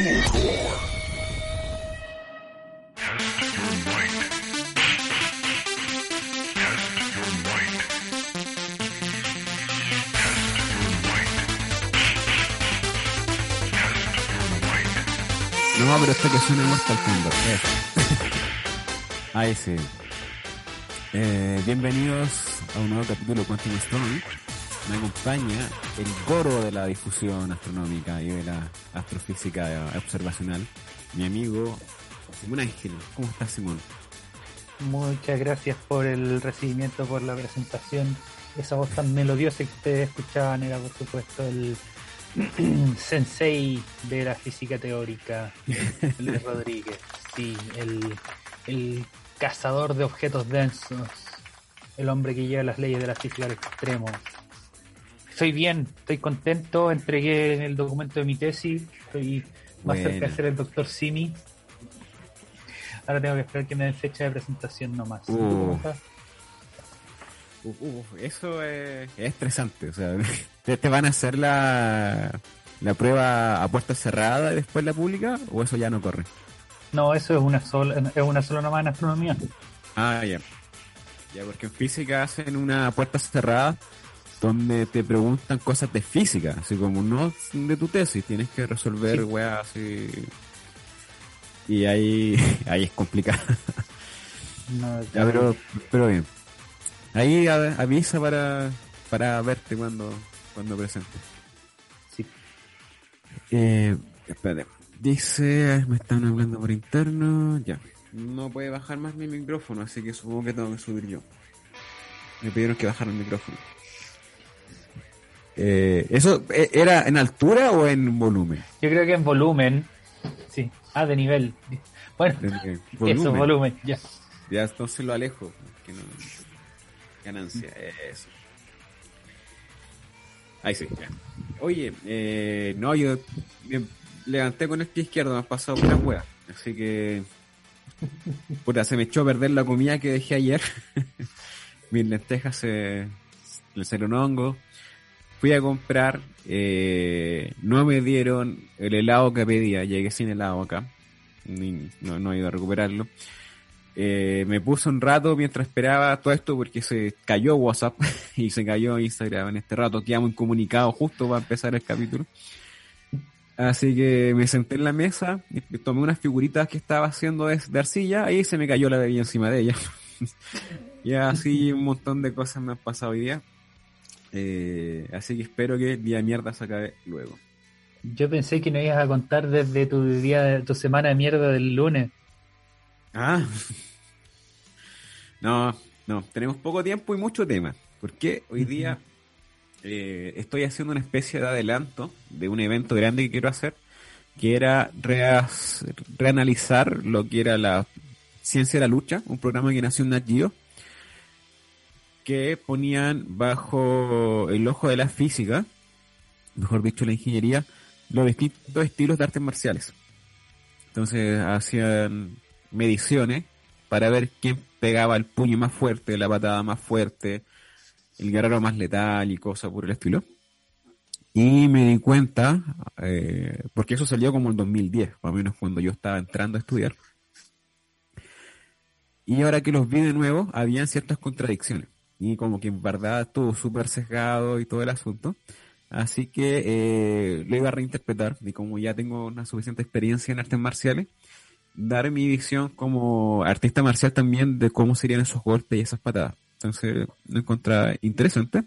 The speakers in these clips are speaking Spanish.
No, pero esto que suena Mortal Kombat. Ahí sí. Eh, bienvenidos a un nuevo capítulo de Quantum Stone. Me acompaña el coro de la difusión astronómica y de la astrofísica observacional, mi amigo Simón Ángel. ¿Cómo estás, Simón? Muchas gracias por el recibimiento, por la presentación. Esa voz tan melodiosa que ustedes escuchaban era, por supuesto, el sensei de la física teórica, Luis Rodríguez. Sí, el, el cazador de objetos densos, el hombre que lleva las leyes de la física al extremo. Estoy bien, estoy contento, entregué el documento de mi tesis, estoy más cerca de ser el doctor Simi. Ahora tengo que esperar que me den fecha de presentación nomás. ¿Y tú Uh. cómo estás? Uf, uf, eso es, es estresante. O sea, ¿te, te van a hacer la, la prueba a puerta cerrada y después la pública? ¿O eso ya no corre? No, eso es una sola, es una sola nomás en astronomía. Ah, ya. Ya, porque en física hacen una puerta cerrada donde te preguntan cosas de física, así como no de tu tesis, tienes que resolver Sí. weas así. Y ahí, ahí es complicado. No, Ya, pero, pero bien. Ahí avisa para, para verte cuando, cuando presente. sí. Eh, espérate. Dice, me están hablando por interno. Ya. No puede bajar más mi micrófono, así que supongo que tengo que subir yo. Me pidieron que bajara el micrófono. Eh, ¿Eso eh, era en altura o en volumen? Yo creo que en volumen, sí. Ah, de nivel. Bueno, En- en eso, volumen, ya. Ya entonces lo alejo. Que no... Ganancia, eso. Ahí sí, ya. Oye, eh, no, yo me levanté con el pie izquierdo, me han pasado las huevas. Así que. Puta, se me echó a perder la comida que dejé ayer. Mis lentejas se. Le salieron hongo. Fui a comprar. eh, no me dieron el helado que pedía. Llegué sin helado acá. No, no he ido a recuperarlo. Eh, me puse un rato mientras esperaba todo esto porque se cayó WhatsApp y se cayó Instagram en este rato. Quedamos incomunicados justo para empezar el capítulo. Así que me senté en la mesa tomé unas figuritas que estaba haciendo de, de arcilla y se me cayó la bebida encima de ella. y así un montón de cosas me han pasado hoy día. Eh, así que espero que el día de mierda se acabe luego. Yo pensé que no ibas a contar desde tu día, tu semana de mierda del lunes. Ah. No, no, tenemos poco tiempo y mucho tema. Porque hoy día eh, estoy haciendo una especie de adelanto de un evento grande que quiero hacer, que era reas- reanalizar lo que era la ciencia de la lucha, un programa que nació en Nat Geo, que ponían bajo el ojo de la física, mejor dicho la ingeniería, los distintos estilos de artes marciales. Entonces hacían mediciones para ver quién pegaba el puño más fuerte, la patada más fuerte, el guerrero más letal y cosas por el estilo. Y me di cuenta, eh, porque eso salió como en 2010, más o menos cuando yo estaba entrando a estudiar. Y ahora que los vi de nuevo, habían ciertas contradicciones. Y como que en verdad estuvo súper sesgado y todo el asunto. Así que eh, lo iba a reinterpretar. Y como ya tengo una suficiente experiencia en artes marciales, dar mi visión como artista marcial también de cómo serían esos golpes y esas patadas. Entonces lo encontré interesante.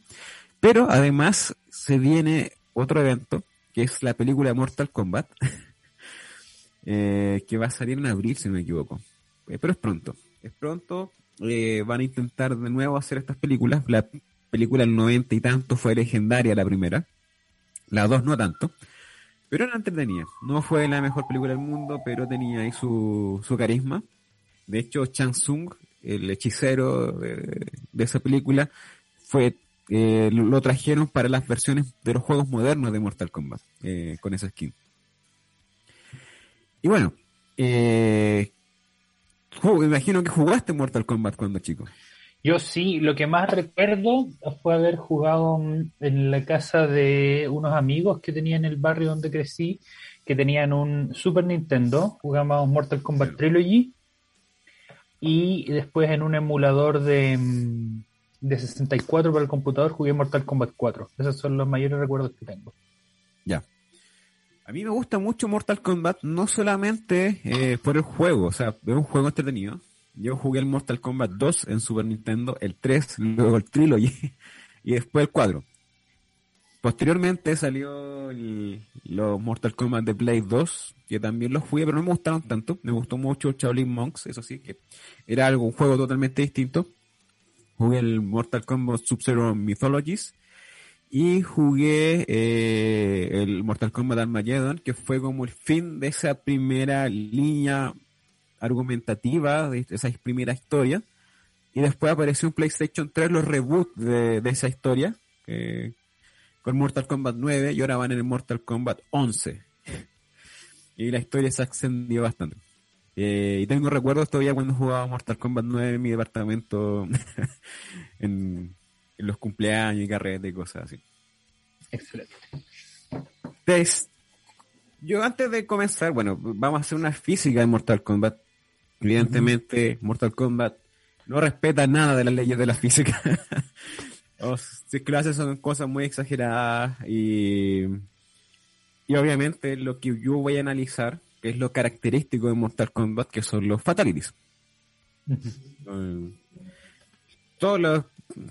Pero además se viene otro evento, que es la película Mortal Kombat, eh, que va a salir en abril, si no me equivoco. Eh, pero es pronto. Es pronto. Eh, van a intentar de nuevo hacer estas películas. La película del 90 y tanto fue legendaria la primera. La dos no tanto. Pero era entretenida. No fue la mejor película del mundo, pero tenía ahí su, su carisma. De hecho, Chan Sung, el hechicero de, de esa película, fue eh, lo, trajeron para las versiones de los juegos modernos de Mortal Kombat, eh, con esa skin. Y bueno, eh, me imagino que jugaste Mortal Kombat cuando chico. Yo sí, lo que más recuerdo fue haber jugado en la casa de unos amigos que tenía en el barrio donde crecí, que tenían un Super Nintendo, jugamos Mortal Kombat Trilogy, y después en un emulador de, mm, de 64 para el computador jugué Mortal Kombat 4. Esos son los mayores recuerdos que tengo. Ya. A mí me gusta mucho Mortal Kombat, no solamente eh, por el juego, o sea, es un juego entretenido, yo jugué el Mortal Kombat 2 en Super Nintendo, el 3, luego el Trilogy y después el 4. Posteriormente salió los Mortal Kombat de Play 2, que también los jugué, pero no me gustaron tanto. Me gustó mucho Shaolin Monks, eso sí, que era algo, un juego totalmente distinto. Jugué el Mortal Kombat Sub-Zero Mythologies y jugué eh, el Mortal Kombat Armageddon, que fue como el fin de esa primera línea argumentativa de esa primera historia. Y después apareció en PlayStation 3 los reboots de, esa historia, con Mortal Kombat 9 y ahora van en el Mortal Kombat 11. y la historia se ascendió bastante. Eh, y tengo recuerdos todavía cuando jugaba Mortal Kombat 9 en mi departamento, en, los cumpleaños y carreras y cosas así. Excelente. yo antes de comenzar, bueno, vamos a hacer una física de Mortal Kombat. Evidentemente, Mortal Kombat no respeta nada de las leyes de la física. Las clases son cosas muy exageradas y, y obviamente lo que yo voy a analizar es lo característico de Mortal Kombat, que son los fatalities. todos los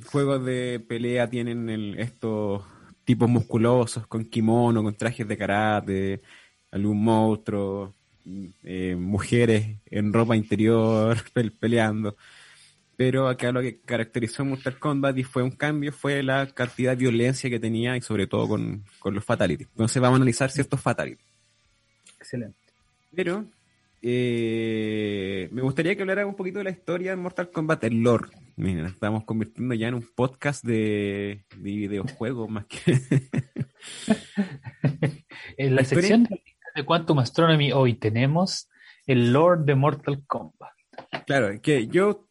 juegos de pelea tienen estos tipos musculosos con kimono, con trajes de karate, algún monstruo, eh, mujeres en ropa interior peleando. Pero acá lo que caracterizó Mortal Kombat y fue un cambio fue la cantidad de violencia que tenía y sobre todo con, los fatalities. Entonces vamos a analizar ciertos fatalities. Excelente. Pero eh, me gustaría que hablara un poquito de la historia de Mortal Kombat, el lore. Mira, estamos convirtiendo ya en un podcast de, videojuegos más que... en la, sección de Quantum Astronomy hoy tenemos el lore de Mortal Kombat. Claro, que yo,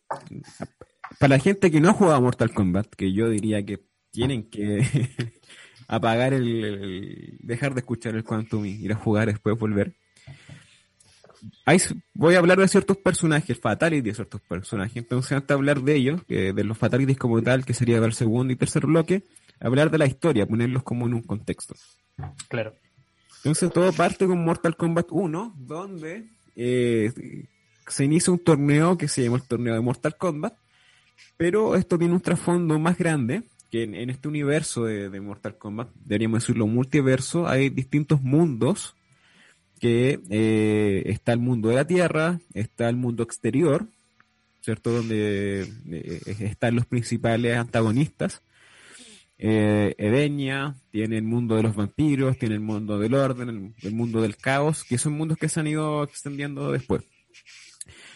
para la gente que no ha jugado Mortal Kombat, que yo diría que tienen que apagar el, dejar de escuchar el Quantum y ir a jugar después volver. Voy a hablar de ciertos personajes, fatalities de ciertos personajes. Entonces, antes de hablar de ellos, de los fatalities como tal, que sería el segundo y tercer bloque, hablar de la historia, ponerlos como en un contexto. Claro. Entonces, todo parte con Mortal Kombat 1, donde eh, se inicia un torneo que se llama el torneo de Mortal Kombat, pero esto tiene un trasfondo más grande, que en, este universo de, Mortal Kombat, deberíamos decirlo multiverso, hay distintos mundos, que eh, está el mundo de la Tierra, está el mundo exterior, ¿cierto? Donde eh, están los principales antagonistas, eh, tiene el mundo de los vampiros, tiene el mundo del orden, el, mundo del caos, que son mundos que se han ido extendiendo después.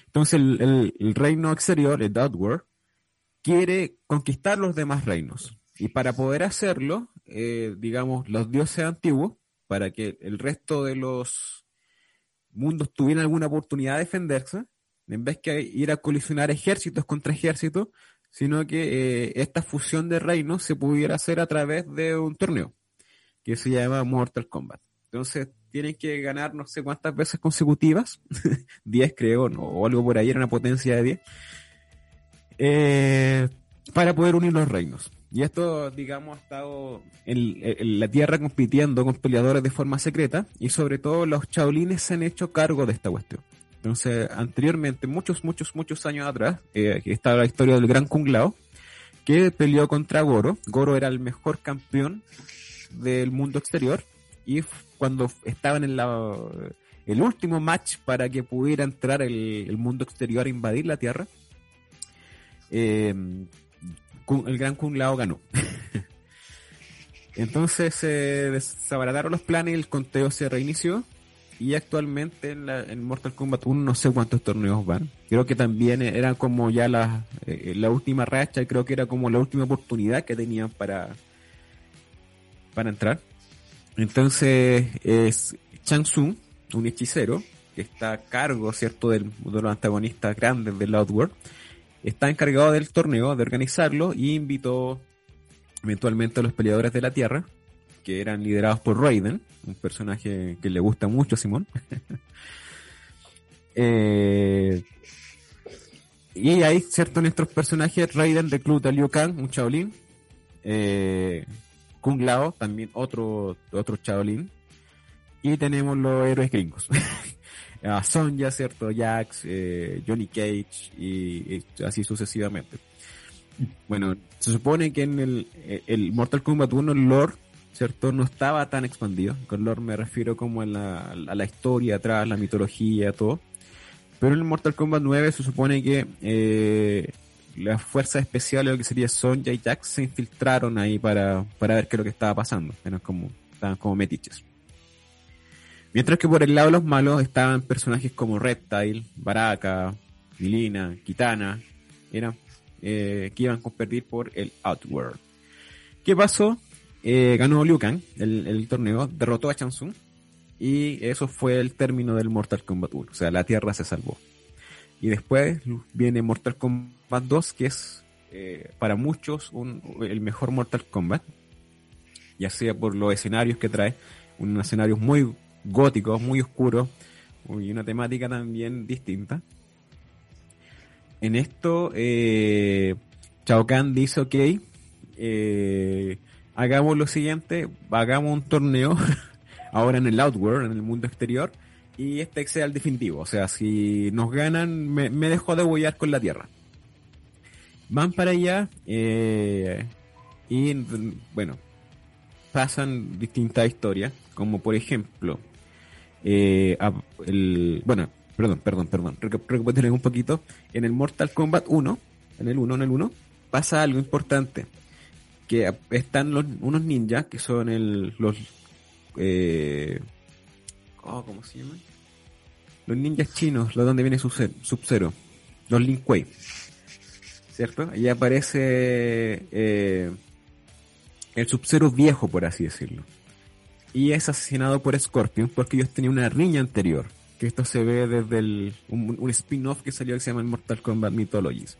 Entonces el, reino exterior, el Outworld, quiere conquistar los demás reinos. Y para poder hacerlo, eh, digamos, los dioses antiguos, para que el resto de los mundos tuvieran alguna oportunidad de defenderse, en vez que ir a colisionar ejércitos contra ejércitos, sino que eh, esta fusión de reinos se pudiera hacer a través de un torneo que se llama Mortal Kombat. Entonces, tienen que ganar no sé cuántas veces consecutivas, 10 creo, o algo por ahí, era una potencia de 10, eh, para poder unir los reinos. Y esto, digamos, ha estado en, la Tierra compitiendo con peleadores de forma secreta y sobre todo los chaolines se han hecho cargo de esta cuestión. Entonces, anteriormente, muchos, muchos, muchos años atrás, eh, estaba la historia del Gran Kung Lao, que peleó contra Goro. Goro era el mejor campeón del mundo exterior y cuando estaban en la, el último match para que pudiera entrar el, mundo exterior a invadir la Tierra, eh, el Gran Kung Lao ganó. Entonces se desabarataron los planes y el conteo se reinició. Y actualmente en, la, en Mortal Kombat 1 no sé cuántos torneos van. Creo que también era como ya la, eh, la última racha, creo que era como la última oportunidad que tenían para, para entrar. Entonces es Chang Tsung, un hechicero, que está a cargo, ¿cierto?, del, de los antagonistas grandes del Outworld. Está encargado del torneo, de organizarlo, y invitó eventualmente a los peleadores de la Tierra, que eran liderados por Raiden, un personaje que le gusta mucho a Simón. eh, y hay cierto nuestros personajes, Raiden recluta a Liu Kang, un Shaolin, eh, Kung Lao, también otro, otro Shaolin, y tenemos los héroes gringos. a Sonja, ¿cierto? Jax, eh, Johnny Cage y, así sucesivamente. Bueno, se supone que en el, el Mortal Kombat 1 el lore, ¿cierto? No estaba tan expandido. Con lore me refiero como a la, a la historia atrás, la mitología, todo. Pero en el Mortal Kombat 9 se supone que eh, las fuerzas especiales, lo que sería Sonja y Jax, se infiltraron ahí para, para ver qué es lo que estaba pasando. Eran como, estaban como metiches. Mientras que por el lado de los malos estaban personajes como Reptile, Baraka, Milina, Kitana, eran, eh, que iban a competir por el Outworld. ¿Qué pasó? Eh, ganó Liu Kang el, torneo, derrotó a Chansung y eso fue el término del Mortal Kombat 1. O sea, la Tierra se salvó. Y después viene Mortal Kombat 2, que es eh, para muchos el mejor Mortal Kombat, ya sea por los escenarios que trae, unos escenarios muy góticos, muy oscuros, y una temática también distinta. En esto, eh, Chao Kahn dice, ok, eh, hagamos lo siguiente, hagamos un torneo ahora en el Outworld, en el mundo exterior, y este sea el definitivo. O sea, si nos ganan, me, me dejo de con la Tierra. Van para allá, eh, y bueno, pasan distintas historias, como por ejemplo, eh, el, bueno, perdón, perdón, perdón, recapitular un poquito. En el Mortal Kombat 1, en el 1, en el 1, pasa algo importante. Que están los, unos ninjas que son el, los, eh, oh, ¿cómo se llaman? Los ninjas chinos, los donde viene Sub-Zero, los Lin Kuei. ¿Cierto? Ahí aparece eh, el Sub-Zero viejo, por así decirlo y es asesinado por Scorpion porque ellos tenían una riña anterior. Que esto se ve desde el, un, spin-off que salió que se llama Mortal Kombat Mythologies.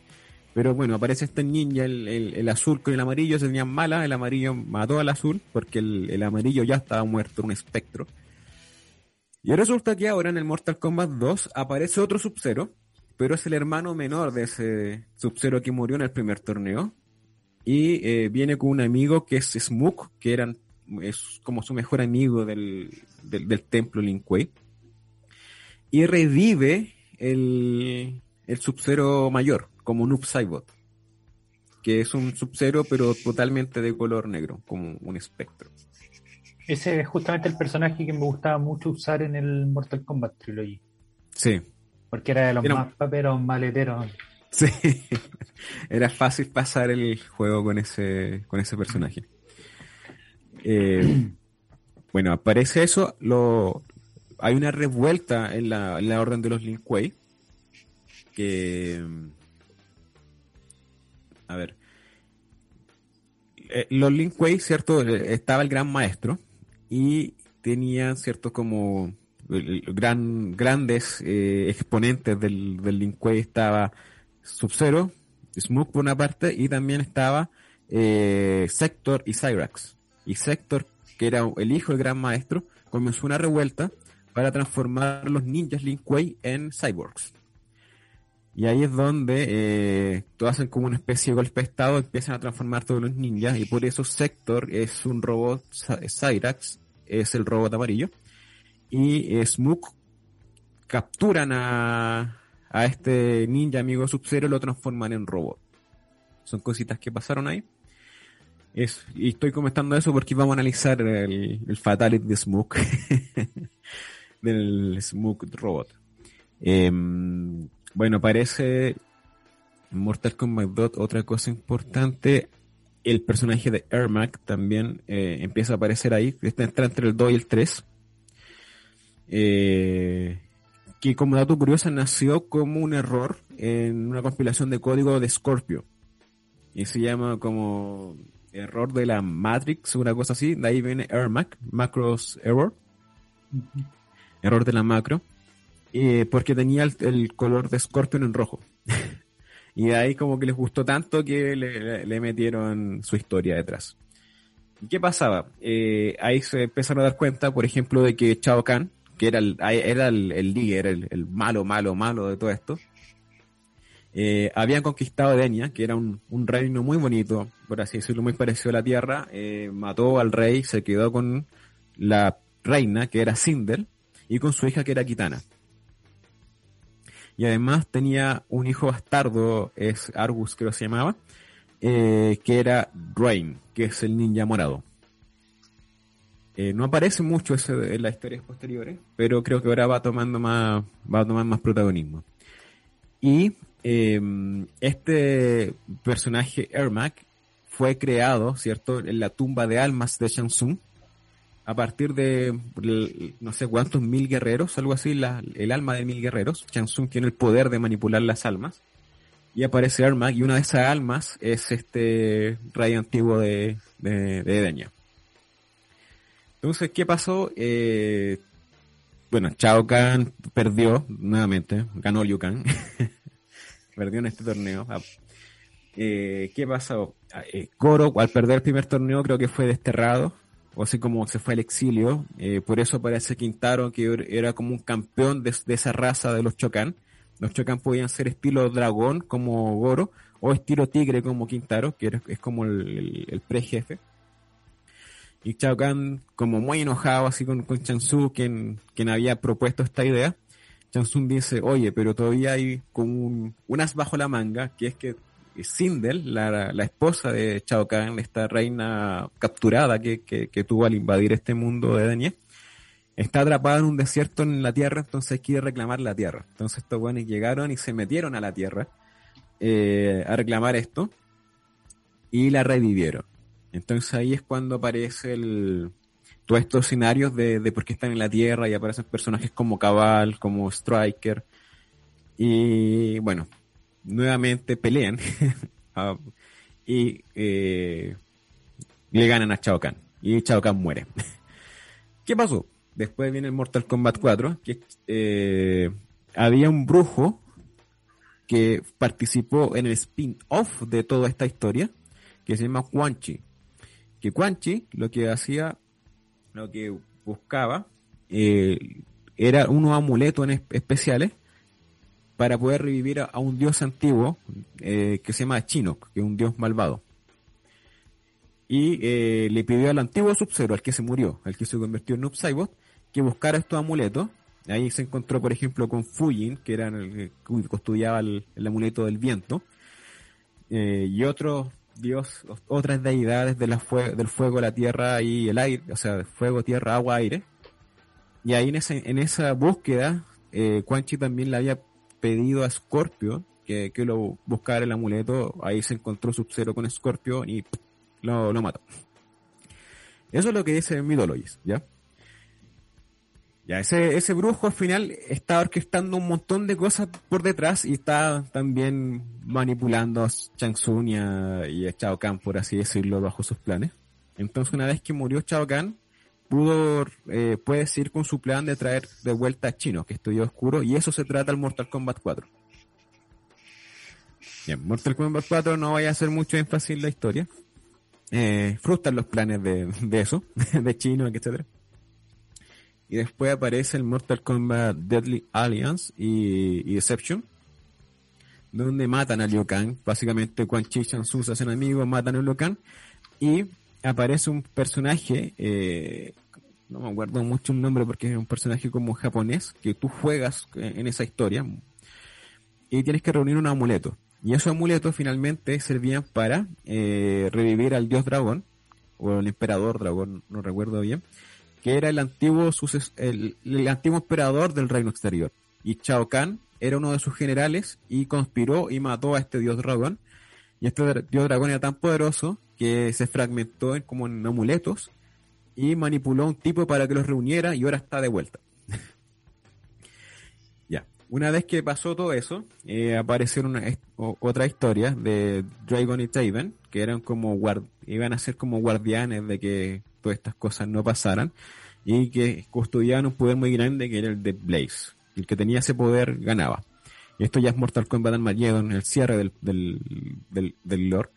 Pero bueno, aparece este ninja, el, el, azul con el amarillo, se tenían mala, el amarillo mató al azul porque el, el amarillo ya estaba muerto, un espectro. Y resulta que ahora en el Mortal Kombat 2 aparece otro Sub-Zero, pero es el hermano menor de ese Sub-Zero que murió en el primer torneo. Y eh, viene con un amigo que es Smook, que eran es como su mejor amigo del, del, templo Lin Kuei. Y revive el, el Sub-Zero mayor, como Noob Saibot. Que es un Sub-Zero, pero totalmente de color negro, como un espectro. Ese es justamente el personaje que me gustaba mucho usar en el Mortal Kombat Trilogy. Sí. Porque era de los más paperos maleteros. Sí. era fácil pasar el juego con ese, con ese personaje. Eh, bueno, aparece eso, lo, hay una revuelta en la, orden de los Lin Kuei, que... A ver. Eh, los Lin Kuei, ¿cierto? Eh, estaba el gran maestro y tenían, ¿cierto? Como gran, grandes exponentes del, del Lin Kuei. Estaba Sub-Zero, Smoke por una parte y también estaba Sector y Cyrax y Sector, que era el hijo del gran maestro, comenzó una revuelta para transformar los ninjas Lin Kuei en cyborgs. Y ahí es donde eh, todos hacen como una especie de golpe de estado, empiezan a transformar todos los ninjas, y por eso Sector es un robot, Cyrax es el robot amarillo, y eh, Smook capturan a, a este ninja amigo Sub-Zero y lo transforman en robot. Son cositas que pasaron ahí y estoy comentando eso porque vamos a analizar el, el Fatality de Smoke. del Smoke Robot. Em, bueno, parece Mortal Kombat 2, otra cosa importante. El personaje de Ermac también eh, empieza a aparecer ahí. Está entre el 2 y el 3. Eh, que como dato curioso nació como un error en una compilación de código de Scorpio. Y se llama como error de la Matrix, una cosa así. De ahí viene Ermac, Macros Error. Error de la macro. porque tenía el, color de Scorpion en rojo. Y de ahí como que les gustó tanto que le, metieron su historia detrás. ¿Qué pasaba? Eh, ahí se empezaron a dar cuenta, por ejemplo, de que Chao Kahn, que era el, líder, el, malo, malo, malo de todo esto, eh, habían conquistado Denia, que era un, reino muy bonito, por así decirlo, muy parecido a la Tierra, eh, mató al rey, se quedó con la reina, que era Sindel, y con su hija, que era Kitana. Y además tenía un hijo bastardo, es Argus creo que se llamaba, eh, que era Rain, que es el ninja morado. Eh, no aparece mucho eso en las historias posteriores, pero creo que ahora va tomando más, va a tomar más protagonismo. Y em, este personaje Ermac fue creado, ¿cierto?, en la tumba de almas de Shang a partir de no sé cuántos mil guerreros, algo así, el alma de mil guerreros. Shang tiene el poder de manipular las almas. Y aparece Ermac y una de esas almas es este rey antiguo de, de, de Entonces, ¿qué pasó? Eh, bueno, Chao Kahn perdió nuevamente, ganó Liu Kang. perdió en este torneo. Ah, eh, ¿Qué pasó? Ah, eh, Goro, al perder el primer torneo, creo que fue desterrado o así como se fue al exilio, eh, por eso aparece Quintaro, que era como un campeón de, esa raza de los Chocan. Los Chocan podían ser estilo dragón, como Goro, o estilo tigre, como Quintaro, que es como el, el, pre-jefe. Y Chao como muy enojado así con, con Chansu, quien, quien había propuesto esta idea, Chansu dice, oye, pero todavía hay como un, un as bajo la manga, que es que Sindel, la, la esposa de Chao Kahn, esta reina capturada que, que, tuvo al invadir este mundo de Daniel, está atrapada en un desierto en la tierra, entonces quiere reclamar la tierra. Entonces estos buenos llegaron y se metieron a la tierra eh, a reclamar esto y la revivieron. Entonces ahí es cuando aparece el, todos estos escenarios de, de por qué están en la tierra y aparecen personajes como Cabal, como Striker. Y bueno, nuevamente pelean ah, y eh, le ganan a Chao Kahn. Y Chao Kahn muere. ¿Qué pasó? Después viene Mortal Kombat 4, que eh, había un brujo que participó en el spin-off de toda esta historia, que se llama Quan Chi. Que Quan Chi lo que hacía, lo que buscaba, eh, era unos amuletos especiales para poder revivir a, un dios antiguo eh, que se llama Chinook, que es un dios malvado. Y eh, le pidió al antiguo Sub-Zero, al que se murió, al que se convirtió en Noob Saibot, que buscara estos amuletos. Ahí se encontró, por ejemplo, con Fujin, que era el que custodiaba el, amuleto del viento. Eh, y otros dios, otras deidades de la del fuego, la tierra y el aire, o sea, fuego, tierra, agua, aire. Y ahí en, ese, en esa búsqueda, eh, Quan Chi también le había pedido a Scorpio que, que lo buscara el amuleto. Ahí se encontró Sub-Zero con Scorpio y lo, lo mató. Eso es lo que dice Mythologies, ¿ya? Ya, ese, ese brujo al final está orquestando un montón de cosas por detrás y está también manipulando a Chang Tsung y a, y Chao Kahn, por así decirlo, bajo sus planes. Entonces, una vez que murió Chao Kahn, pudo, eh, puede seguir con su plan de traer de vuelta a Chino, que estudió oscuro, y eso se trata el Mortal Kombat 4. Bien, Mortal Kombat 4 no vaya a hacer mucho énfasis en la historia. Eh, los planes de, de eso, de Chino, etc. Y después aparece el Mortal Kombat Deadly Alliance y, Deception, donde matan a Liu Kang. Básicamente, Quan Chi Chan Su se hacen amigos, matan a Liu Kang. Y aparece un personaje, eh, no me acuerdo mucho el nombre porque es un personaje como japonés, que tú juegas en esa historia y tienes que reunir un amuleto. Y esos amuletos finalmente servían para eh, revivir al dios dragón, o el emperador dragón, no recuerdo bien, que era el antiguo, el, el antiguo emperador del reino exterior. Y Chao Kahn era uno de sus generales y conspiró y mató a este dios dragón. Y este dios dragón era tan poderoso que se fragmentó en, como en amuletos y manipuló a un tipo para que los reuniera y ahora está de vuelta. Una vez que pasó todo eso, eh, aparecieron una, otra historia de Dragon y Taven, que eran como iban a ser como guardianes de que todas estas cosas no pasaran y que custodiaban un poder muy grande que era el de Blaze. El que tenía ese poder ganaba. Y esto ya es Mortal Kombat Armageddon, el cierre del, del, del, del lore.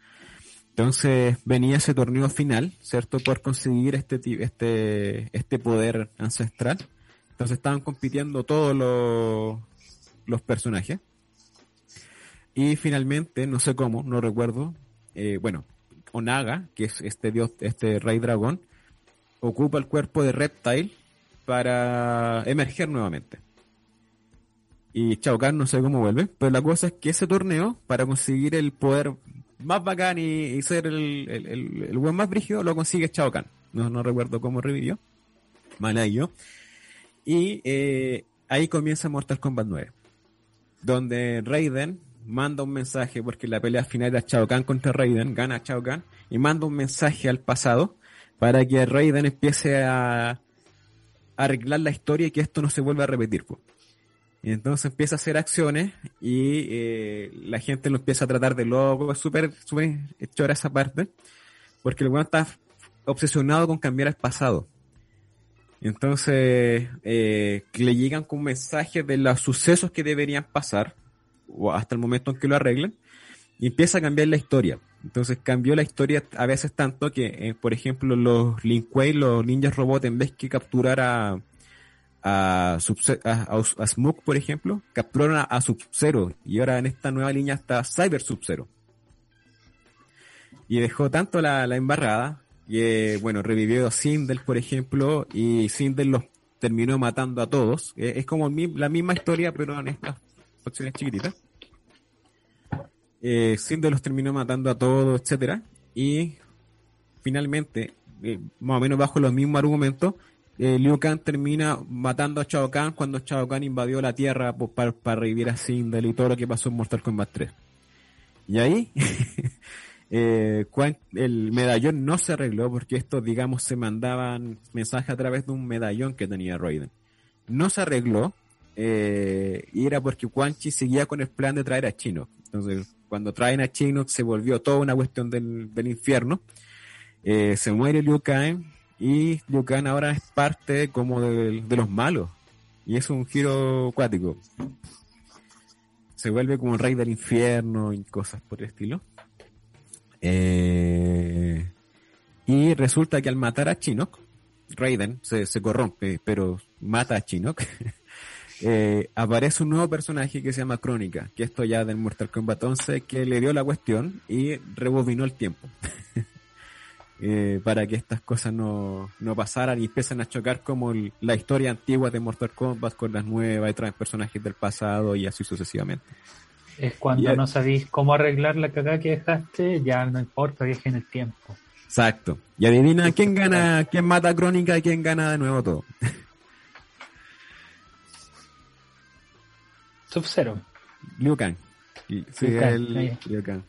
Entonces venía ese torneo final, ¿cierto? Por conseguir este, este, este poder ancestral. Entonces estaban compitiendo todos los, los personajes. Y finalmente, no sé cómo, no recuerdo, eh, bueno, Onaga, que es este dios, este rey dragón, ocupa el cuerpo de Reptile para emerger nuevamente. Y Chao Kahn no sé cómo vuelve, pero la cosa es que ese torneo, para conseguir el poder más bacán y, ser el, el, buen más brígido, lo consigue Chao Kahn. No, no recuerdo cómo revivió. yo. Y eh, ahí comienza Mortal Kombat 9. Donde Raiden manda un mensaje, porque la pelea final era Chao Kahn contra Raiden, gana Chao Kahn, y manda un mensaje al pasado para que Raiden empiece a, arreglar la historia y que esto no se vuelva a repetir. Y entonces empieza a hacer acciones y eh, la gente lo empieza a tratar de loco. Es súper, chora esa parte. Porque el weón está obsesionado con cambiar el pasado. Entonces, eh, le llegan con mensajes de los sucesos que deberían pasar, o hasta el momento en que lo arreglen, y empieza a cambiar la historia. Entonces cambió la historia a veces tanto que, eh, por ejemplo, los Lin Kuei, los ninjas robots, en vez que capturar a, a, a, Smoke, por ejemplo, capturaron a, Sub-Zero y ahora en esta nueva línea está Cyber Sub-Zero. Y dejó tanto la, embarrada que, bueno, revivió a Sindel, por ejemplo, y Sindel los terminó matando a todos. Eh, es como la misma historia, pero en estas opciones chiquititas. Eh, Sindel los terminó matando a todos, etcétera. Y finalmente, eh, más o menos bajo los mismos argumentos, Liu Kang termina matando a Shao Kahn cuando Shao Kahn invadió la Tierra pues, para, revivir a Sindel y todo lo que pasó en Mortal Kombat 3. Y ahí eh, el medallón no se arregló porque estos, digamos, se mandaban mensajes a través de un medallón que tenía Raiden. No se arregló eh, y era porque Quan Chi seguía con el plan de traer a Chino. Entonces, cuando traen a Chino se volvió toda una cuestión del, del infierno. Eh, se muere Liu Kang y Liu Kang ahora es parte como de, los malos. Y es un giro acuático. Se vuelve como el rey del infierno y cosas por el estilo. Eh, y resulta que al matar a Chinook, Raiden se, corrompe, pero mata a Chinook. eh, aparece un nuevo personaje que se llama Crónica, que esto ya del Mortal Kombat 11, que le dio la cuestión y rebobinó el tiempo. Eh, para que estas cosas no, no pasaran y empiezan a chocar como la historia antigua de Mortal Kombat con las nuevas y traen personajes del pasado y así sucesivamente. Es cuando no sabéis cómo arreglar la cagada que dejaste, ya no importa, viaje en el tiempo. Exacto. Y adivina quién gana, quién mata a Crónica y quién gana de nuevo todo. Sub-Zero. Liu Kang. Sí, el Liu Kang.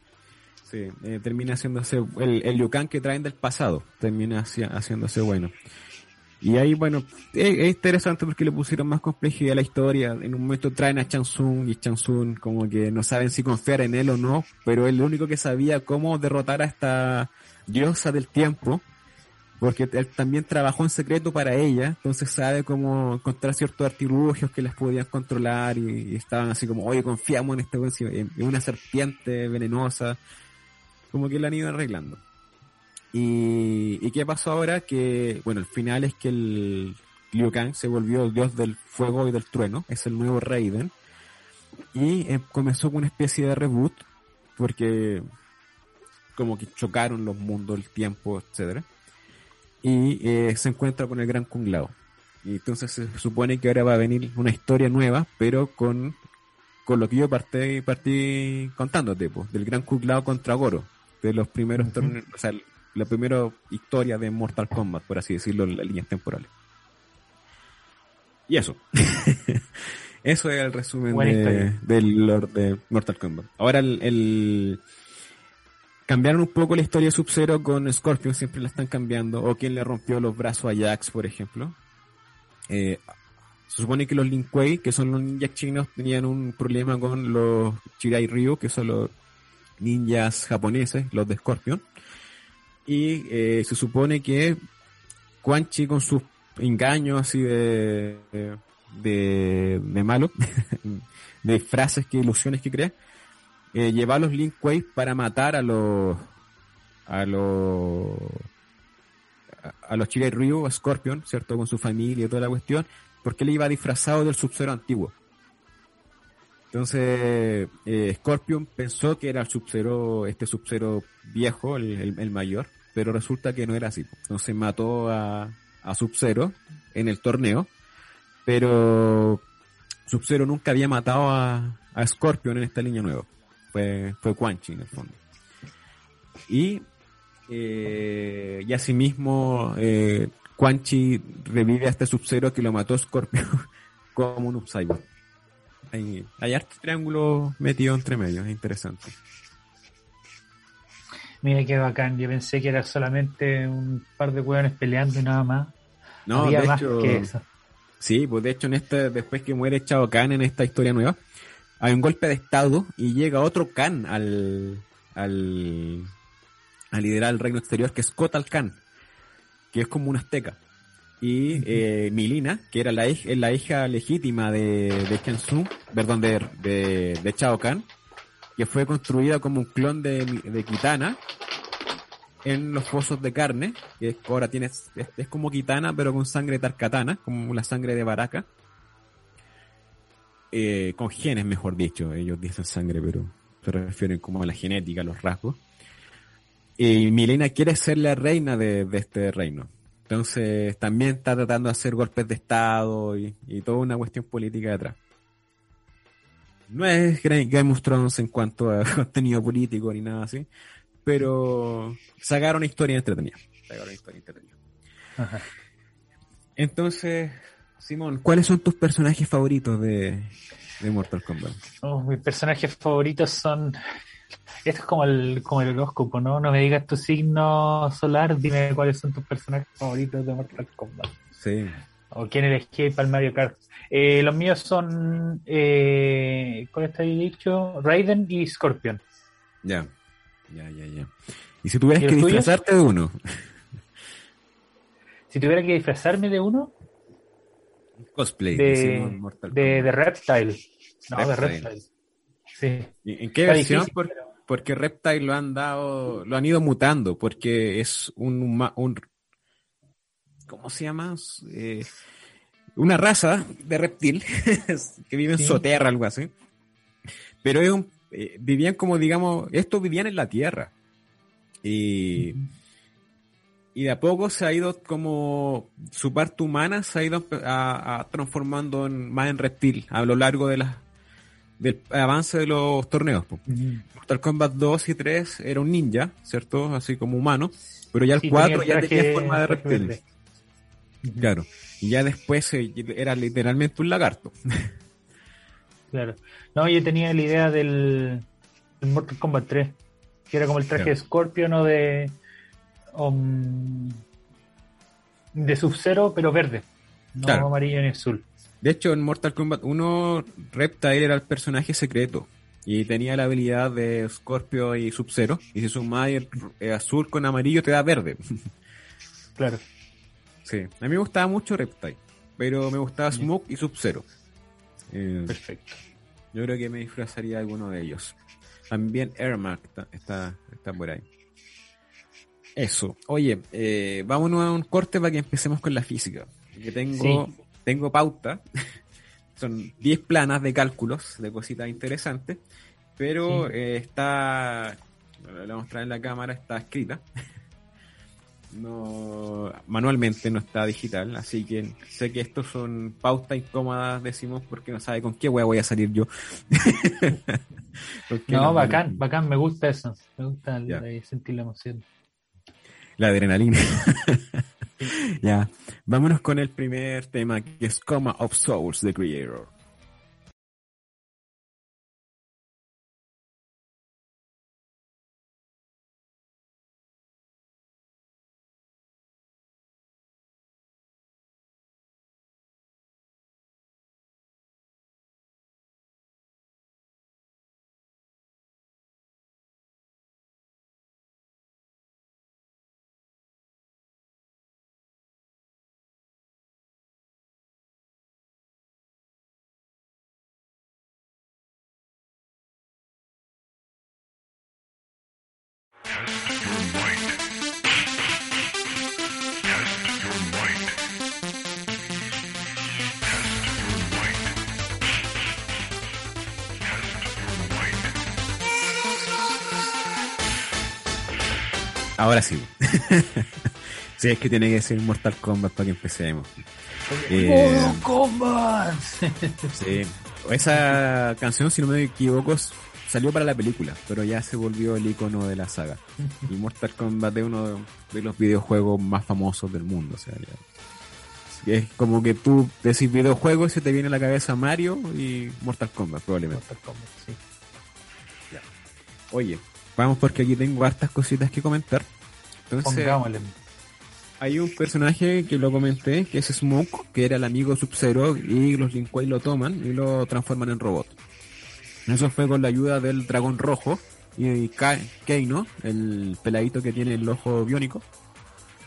Sí, eh, termina haciéndose el, el Liu que traen del pasado, termina haciéndose bueno. Y ahí, bueno, es, interesante porque le pusieron más complejidad a la historia. En un momento traen a Chansung y Chansung como que no saben si confiar en él o no, pero él lo único que sabía cómo derrotar a esta diosa del tiempo, porque él también trabajó en secreto para ella, entonces sabe cómo encontrar ciertos artilugios que las podían controlar y, estaban así como, oye, confiamos en este en una serpiente venenosa como que la han ido arreglando. Y, ¿Y qué pasó ahora? Que, bueno, el final es que el Liu Kang se volvió el dios del fuego y del trueno, es el nuevo Raiden. Y eh, comenzó con una especie de reboot, porque como que chocaron los mundos, el tiempo, etcétera Y eh, se encuentra con el gran Kung Lao. Y entonces se supone que ahora va a venir una historia nueva, pero con, con lo que yo partí, partí contándote, pues, del gran Kung Lao contra Goro de los primeros o sea, la primera historia de Mortal Kombat, por así decirlo, en las líneas temporales. Y eso. eso es el resumen de, del Lord de Mortal Kombat. Ahora el, cambiaron un poco la historia de Sub-Zero con Scorpion, siempre la están cambiando, o quien le rompió los brazos a Jax, por ejemplo. Eh, se supone que los Lin Kuei, que son los ninjas chinos, tenían un problema con los Chirai Ryu, que son los ninjas japoneses, los de Scorpion. Y eh, se supone que Quan Chi con sus engaños así de, de, de malo, de frases que ilusiones que crea, eh, lleva a los Link Kuei para matar a los a los a los Chile Ryu, a Scorpion, ¿cierto? Con su familia y toda la cuestión, porque él iba disfrazado del Sub-Zero antiguo. Entonces, eh, Scorpion pensó que era el Sub-Zero, este Sub-Zero viejo, el, el- el mayor, pero resulta que no era así. Entonces mató a, a Sub-Zero en el torneo, pero Sub-Zero nunca había matado a, a Scorpion en esta línea nueva. Fue, fue Quan Chi en el fondo. Y, eh, y asimismo, eh, Quan Chi revive a este Sub-Zero que lo mató Scorpion como un Upcyborg. Hay, hay hartos triángulos metidos entre medio, es interesante. Mira qué bacán, yo pensé que era solamente un par de hueones peleando y nada más. No, Había de más hecho, que eso. Sí, pues de hecho en este, después que muere Chao Kahn en esta historia nueva, hay un golpe de estado y llega otro Khan al, al, a liderar el reino exterior que es Kotal Khan, que es como un azteca. Y eh, Milina, que era la, la hija legítima de, de perdón, de, de, de Chao Kahn, que fue construida como un clon de, de Kitana en los pozos de carne, que ahora tiene, es, es como Kitana, pero con sangre tarkatana, como la sangre de Baraka. Eh, con genes, mejor dicho, ellos dicen sangre, pero se refieren como a la genética, los rasgos. Y Milena quiere ser la reina de, de este reino. Entonces también está tratando de hacer golpes de Estado y, y toda una cuestión política detrás. No es Game of Thrones en cuanto a contenido político ni nada así, pero sacaron historia entretenida. Sacaron historia entretenida. Ajá. Entonces, Simón, ¿cuáles son tus personajes favoritos de, de Mortal Kombat? Oh, mis personajes favoritos son. Esto es como el, como el horóscopo, ¿no? No me digas tu signo solar, dime cuáles son tus personajes favoritos de Mortal Kombat. Sí. O quién elegí para el Mario Kart. Eh, los míos son. Eh, ¿Cuál está ahí dicho? Raiden y Scorpion. Ya, ya, ya, ya. Y si tuvieras ¿Y que tuyo? disfrazarte de uno, Si tuviera que disfrazarme de uno, cosplay, De- de, de. Reptile. No, de Reptile. Reptile. Sí. ¿Y ¿En qué Está versión? difícil, Por- pero- porque Reptile lo han dado, lo han ido mutando, porque es un, un ¿cómo se llama? Eh, una raza de reptil que vive en Sí. Soterra, algo así. Pero es un, eh, vivían como, digamos, estos vivían en la Tierra. Y, y de a poco se ha ido como su parte humana se ha ido a, a transformando en- más en reptil a lo largo de la, del avance de los torneos. Mortal Kombat 2 y 3 era un ninja, ¿cierto? Así como humano. Pero ya el Sí, 4 tenía ya tenía forma de reptil. Claro. Y ya después eh, era literalmente un lagarto. Claro. No, yo tenía la idea del, del Mortal Kombat 3, que era como el traje Claro. de Scorpion o de. de Sub-Zero, pero verde. No Claro. amarillo ni azul. De hecho, en Mortal Kombat 1, Reptile era el personaje secreto. Y tenía la habilidad de Scorpio y Sub-Zero. Y si eh, azul con amarillo, te da verde. Claro. sí. A mí me gustaba mucho Reptile. Pero me gustaba Smoke y Sub-Zero. Eh, Perfecto. Yo creo que me disfrazaría de alguno de ellos. También Ermac está, está, está por ahí. Eso. Oye, eh, vámonos a un corte para que empecemos con la física. Que tengo, Sí. Tengo pauta. Son 10 planas de cálculos, de cositas interesantes. Pero Sí. eh, está, lo voy a mostrar en la cámara, está escrita. No, manualmente no está digital, así que sé que estos son pautas incómodas, decimos, porque no sabe con qué wea voy a salir yo. ¿Con qué No, bacán, bacán, me gusta eso. Me gusta el- sentir la emoción. La adrenalina. Ya, vámonos con el primer tema, que es Coma of Souls de Creator. Ahora sí. sí, es que tiene que ser Mortal Kombat para que empecemos. Eh, Kombat! sí. Esa canción, si no me equivoco, salió para la película, pero ya se volvió el icono de la saga. Y Mortal Kombat es uno de los videojuegos más famosos del mundo. O sea, es como que tú decís videojuegos y se te viene a la cabeza Mario y Mortal Kombat, probablemente. Mortal Kombat, sí. Oye, vamos porque aquí tengo hartas cositas que comentar. Entonces, Pongámosle. hay un personaje que lo comenté, que es Smoke, que era el amigo Sub-Zero, y los Lin Kuei lo toman y lo transforman en robot. Eso fue con la ayuda del dragón rojo y Keino, el peladito que tiene el ojo biónico,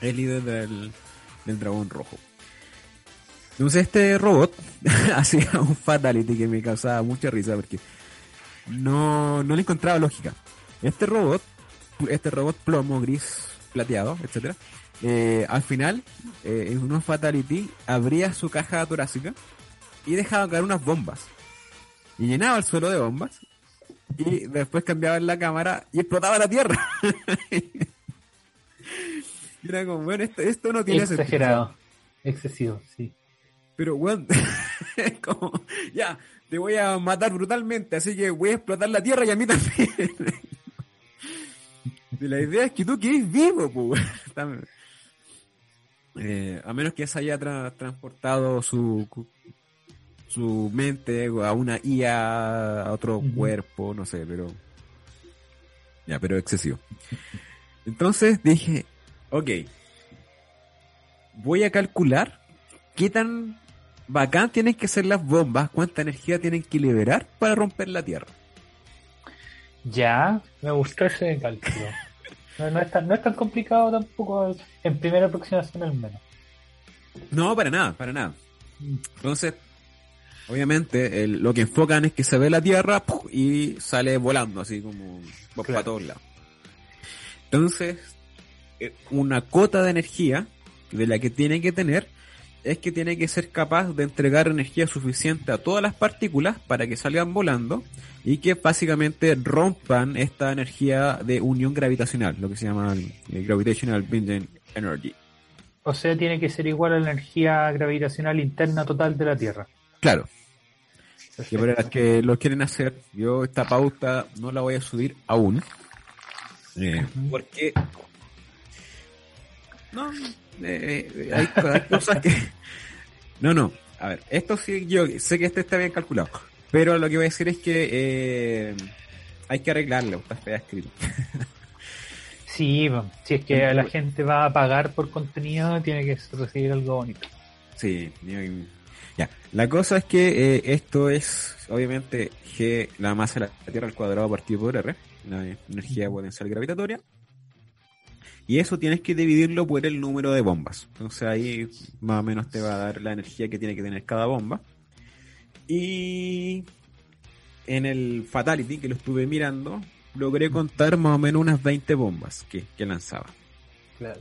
el líder del, del dragón rojo. Entonces este robot hacía un fatality que me causaba mucha risa porque no, no le encontraba lógica. Este robot, este robot plomo, gris, plateado, etcétera, eh, al final, eh, en unos fatality, abría su caja torácica y dejaba caer unas bombas. Y llenaba el suelo de bombas. Y después cambiaba la cámara y explotaba la tierra. y era como, bueno, esto, esto no tiene sentido. Exagerado. Excesivo, sí. Pero, es como, ya, te voy a matar brutalmente, así que voy a explotar la tierra y a mí también. la idea es que tú quedes vivo, pues. Eh, a menos que se haya tra- transportado su su mente a una IA, a otro cuerpo, no sé, pero... Ya, pero excesivo. Entonces dije, ok, voy a calcular qué tan bacán tienen que ser las bombas, cuánta energía tienen que liberar para romper la Tierra. Ya, me gustó ese cálculo. No, no es tan, no es tan complicado tampoco en primera aproximación al menos. No, para nada, para nada. Entonces, obviamente, el- lo que enfocan es que se ve la Tierra ¡puf! y sale volando, así como Claro. para todos lados. Entonces, eh, una cota de energía de la que tiene que tener es que tiene que ser capaz de entregar energía suficiente a todas las partículas para que salgan volando y que básicamente rompan esta energía de unión gravitacional, lo que se llama el gravitational binding energy. O sea, tiene que ser igual a la energía gravitacional interna total de la Tierra. Claro, que para las que lo quieren hacer, yo esta pauta no la voy a subir aún. Eh, porque no eh, hay, hay cosas que no no a ver esto sí yo sé que este está bien calculado pero lo que voy a decir es que eh, hay que arreglarlo está fea escrito Sí, si es que la gente va a pagar por contenido, tiene que recibir algo bonito. Sí, ya. La cosa es que eh, esto es, obviamente, G, la masa de la Tierra al cuadrado partido por R, la energía potencial gravitatoria. Y eso tienes que dividirlo por el número de bombas. Entonces ahí más o menos te va a dar la energía que tiene que tener cada bomba. Y en el Fatality, que lo estuve mirando, logré contar más o menos unas 20 bombas que, que lanzaba. Claro.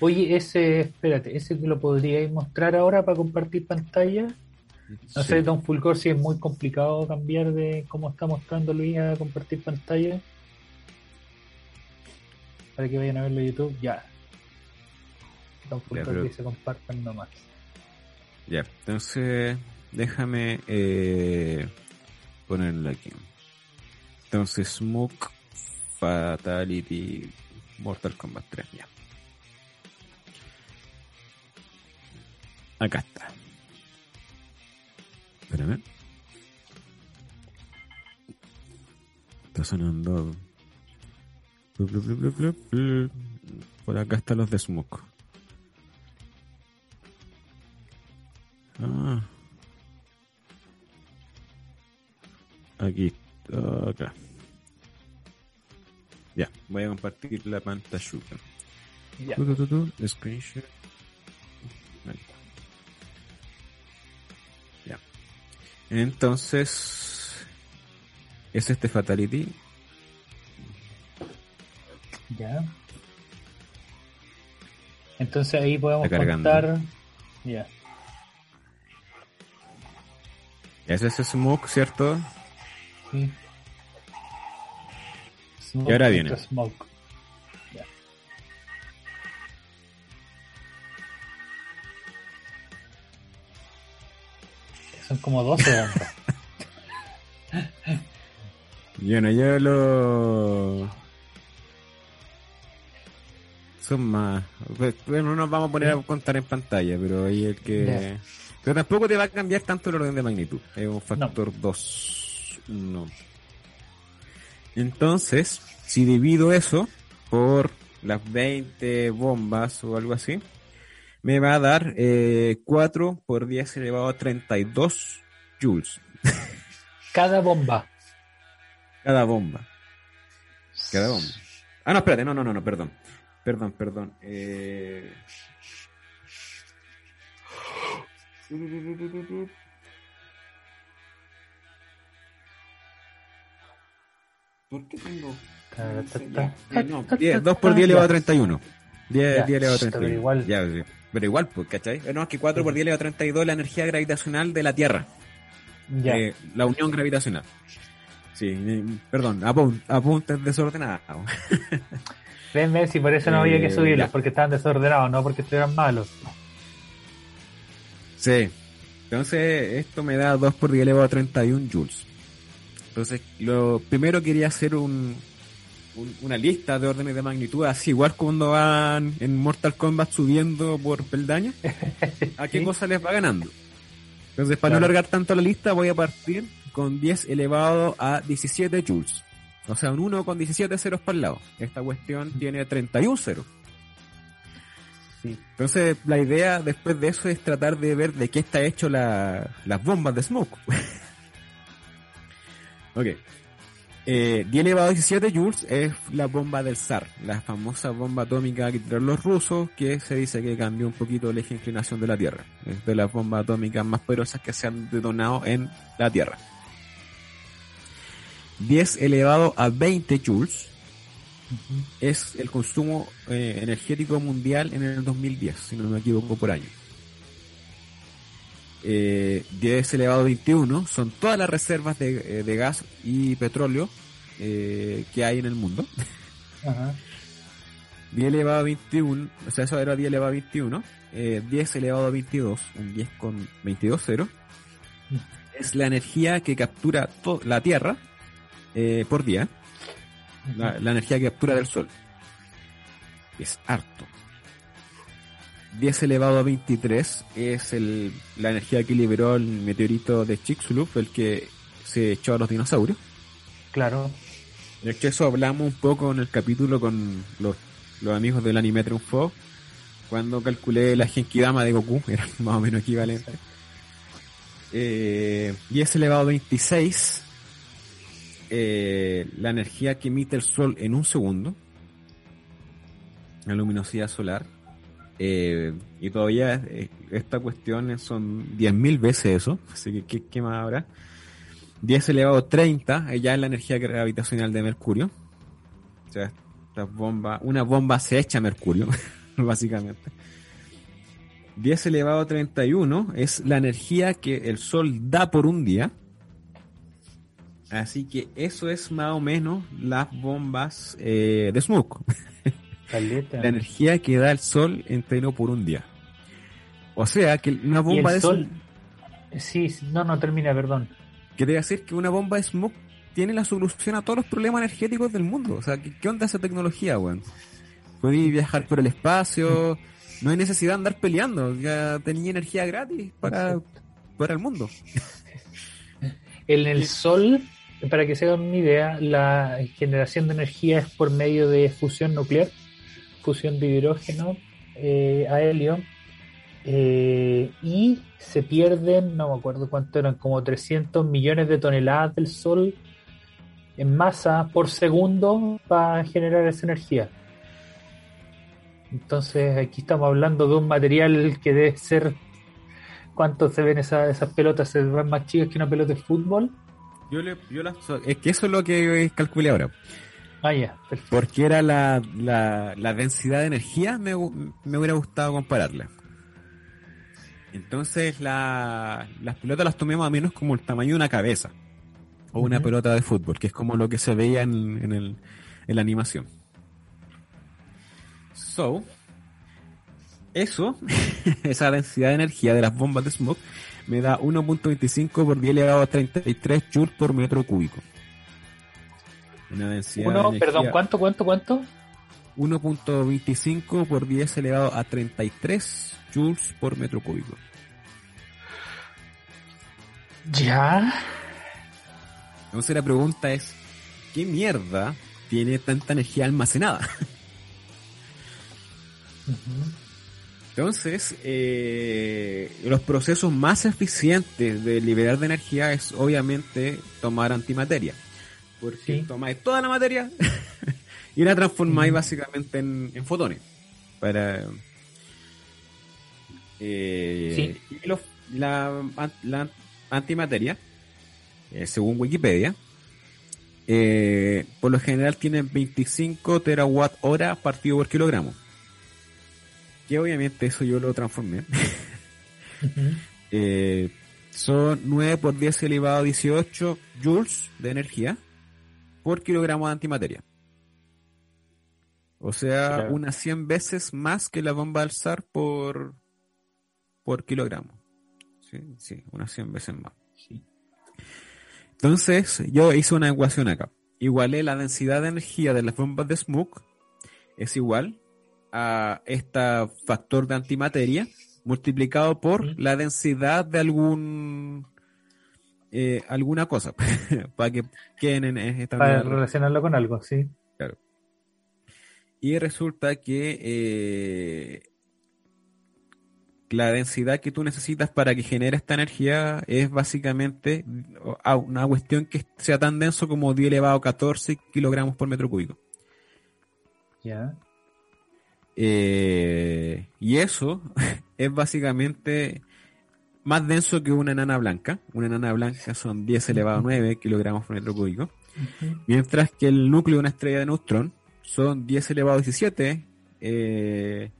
Oye, ese, espérate, ese que lo podríais mostrar ahora para compartir pantalla. No Sí. sé, Don Fulgor, si es muy complicado cambiar de cómo está mostrando Luis a compartir pantalla. Para que vayan a verlo en YouTube, ya. Fulgor pero- dice compartan nomás. Ya, entonces déjame eh, ponerlo aquí. Entonces, Smoke, Fatality, Mortal Kombat 3, ya. Acá está. Espérame. Está sonando. Por acá están los de Smoke. Ah. Aquí, acá. Ya, voy a compartir la pantalla. Ya. Tu, tu, tu, tu, Screenshot. Ahí. Ya. Entonces, es este Fatality. Ya. Entonces ahí podemos contar. Ya. Ese es Smoke, ¿cierto? Sí. Smoke Y ahora viene. Smoke. Ya. Son como 12 bombas. Bueno, yo lo... Son más... pues, Bueno, no nos vamos a poner a contar en pantalla, pero ahí el que... Pero tampoco te va a cambiar tanto el orden de magnitud. Es un factor 2. No. Entonces, si divido eso por las 20 bombas o algo así, me va a dar eh, 4 por 10 elevado a 32 joules Cada bomba. cada bomba. Cada bomba. Ah, no, espérate, no, no, no, no, perdón. Perdón, perdón. Eh... ¿Por qué tengo? No, 10, 2 por 10 elevado a 31. 10, Ya, 10 elevado a pero 31. igual. Ya. Pero igual, pues, ¿cachai? Eh, No, es que 4 por 10 elevado a 32 es la energía gravitacional de la Tierra. Ya. Eh, la unión gravitacional. Sí, eh, perdón, apun- apuntes desordenados. Ven, ven, si por eso no había que Eh, subirlos, ya. porque estaban desordenados, no porque estuvieran malos. Sí. Entonces, esto me da 2 por 10 elevado a 31 joules. Entonces, lo primero quería hacer un, un- una lista de órdenes de magnitud, así igual cuando van en Mortal Kombat subiendo por peldaños, a qué Sí. cosa les va ganando. Entonces, para Claro. no alargar tanto la lista, voy a partir con 10 elevado a 17 joules. O sea, un 1 con 17 ceros para el lado. Esta cuestión tiene 31 ceros. Sí. Entonces, la idea después de eso es tratar de ver de qué está hecho la- las bombas de Smoke. ok. Eh, 10 elevado a 17 joules es la bomba del zar, la famosa bomba atómica que tiraron los rusos, que se dice que cambió un poquito el eje de inclinación de la Tierra. Es de las bombas atómicas más poderosas que se han detonado en la Tierra. 10 elevado a 20 joules Ujú. es el consumo eh, energético mundial en el 2010, si no me equivoco por año. Eh, 10 elevado a 21 son todas las reservas de, eh, de gas y petróleo eh, que hay en el mundo. Ajá. 10 elevado a 21, o sea, eso era 10 elevado a 21. eh, 10 elevado a 22, un 10 con 22 ceros, es la energía que captura la Tierra eh, por día. La, la energía que captura del Sol. Es harto. 10 elevado a 23 es el, la energía que liberó el meteorito de Chicxulub, el que se echó a los dinosaurios. Claro. De hecho, eso hablamos un poco en el capítulo con los, los amigos del anime Triunfo, cuando calculé la Genkidama de Goku, era más o menos equivalente. Eh, 10 elevado a 26, eh, la energía que emite el Sol en un segundo, la luminosidad solar. Eh, y todavía eh, esta cuestión son 10.000 veces eso, así que ¿qué, qué más habrá? 10 elevado a 30, eh, ya es la energía gravitacional de Mercurio. O sea, una bomba se echa a Mercurio, básicamente. 10 elevado a 31 es la energía que el Sol da por un día. Así que eso es más o menos las bombas eh, de Smoke. Caleta. La energía que da el Sol entero por un día. O sea que una Y bomba el de sol. Sí, sí, no, no termina, perdón. que debe decir que una bomba de smoke tiene la solución a todos los problemas energéticos del mundo. O sea, ¿qué, qué onda esa tecnología, weón? Podéis viajar por el espacio, no hay necesidad de andar peleando, ya tenía energía gratis para, para el mundo. En el sol, para que se hagan una idea, la generación de energía es por medio de fusión nuclear, fusión de hidrógeno eh, a helio, eh, y se pierden, no me acuerdo cuánto eran, como 300 millones de toneladas del sol en masa por segundo para generar esa energía. Entonces aquí estamos hablando de un material que debe ser... ¿Cuánto se ven esas, esas pelotas? ¿Se ven más chicas que una pelota de fútbol? Yo le, yo la- es que eso es lo que calculé ahora. Ah, ya. Porque era la, la, la densidad de energía, me, me hubiera gustado compararla. Entonces la, las pelotas las tomé más o menos como el tamaño de una cabeza. O una pelota de fútbol, que es como lo que se veía en, en, el, en la animación. So, eso, esa densidad de energía de las bombas de smoke, me da 1.25 por 10 elevado a 33 joules por metro cúbico. Una densidad de Uno, energía- perdón, ¿cuánto, cuánto, cuánto? 1.25 por 10 elevado a 33 joules por metro cúbico. Ya. Entonces la pregunta es, ¿qué mierda tiene tanta energía almacenada? Ujú. Entonces, eh, los procesos más eficientes de liberar de energía es obviamente tomar antimateria. Porque Sí. tomáis toda la materia y la transformáis básicamente en, en fotones. Para. eh, y los- la, an- la antimateria, eh, según Wikipedia, por lo general tiene 25 terawatt hora partido por kilogramo. Que obviamente eso yo lo transformé. Eh, son 9 por 10 elevado a 18 joules de energía por kilogramo de antimateria. O sea, Claro. unas 100 veces más que la bomba al SAR por, por kilogramo. Sí, sí, unas 100 veces más. Sí. Entonces, yo hice una ecuación acá. Igualé la densidad de energía de las bombas de smoke es igual a este factor de antimateria multiplicado por la densidad de algún eh, alguna cosa para que queden en esta Para relacionarlo con algo, sí. y resulta que eh, la densidad que tú necesitas para que genere esta energía es básicamente a una cuestión que sea tan denso como 10 elevado a 14 kilogramos por metro cúbico. Ya. Eh, y eso es básicamente más denso que una enana blanca. Una enana blanca son 10 elevado a 9 kilogramos por metro cúbico. Mientras que el núcleo de una estrella de neutrón son 10 elevado a 17 eh,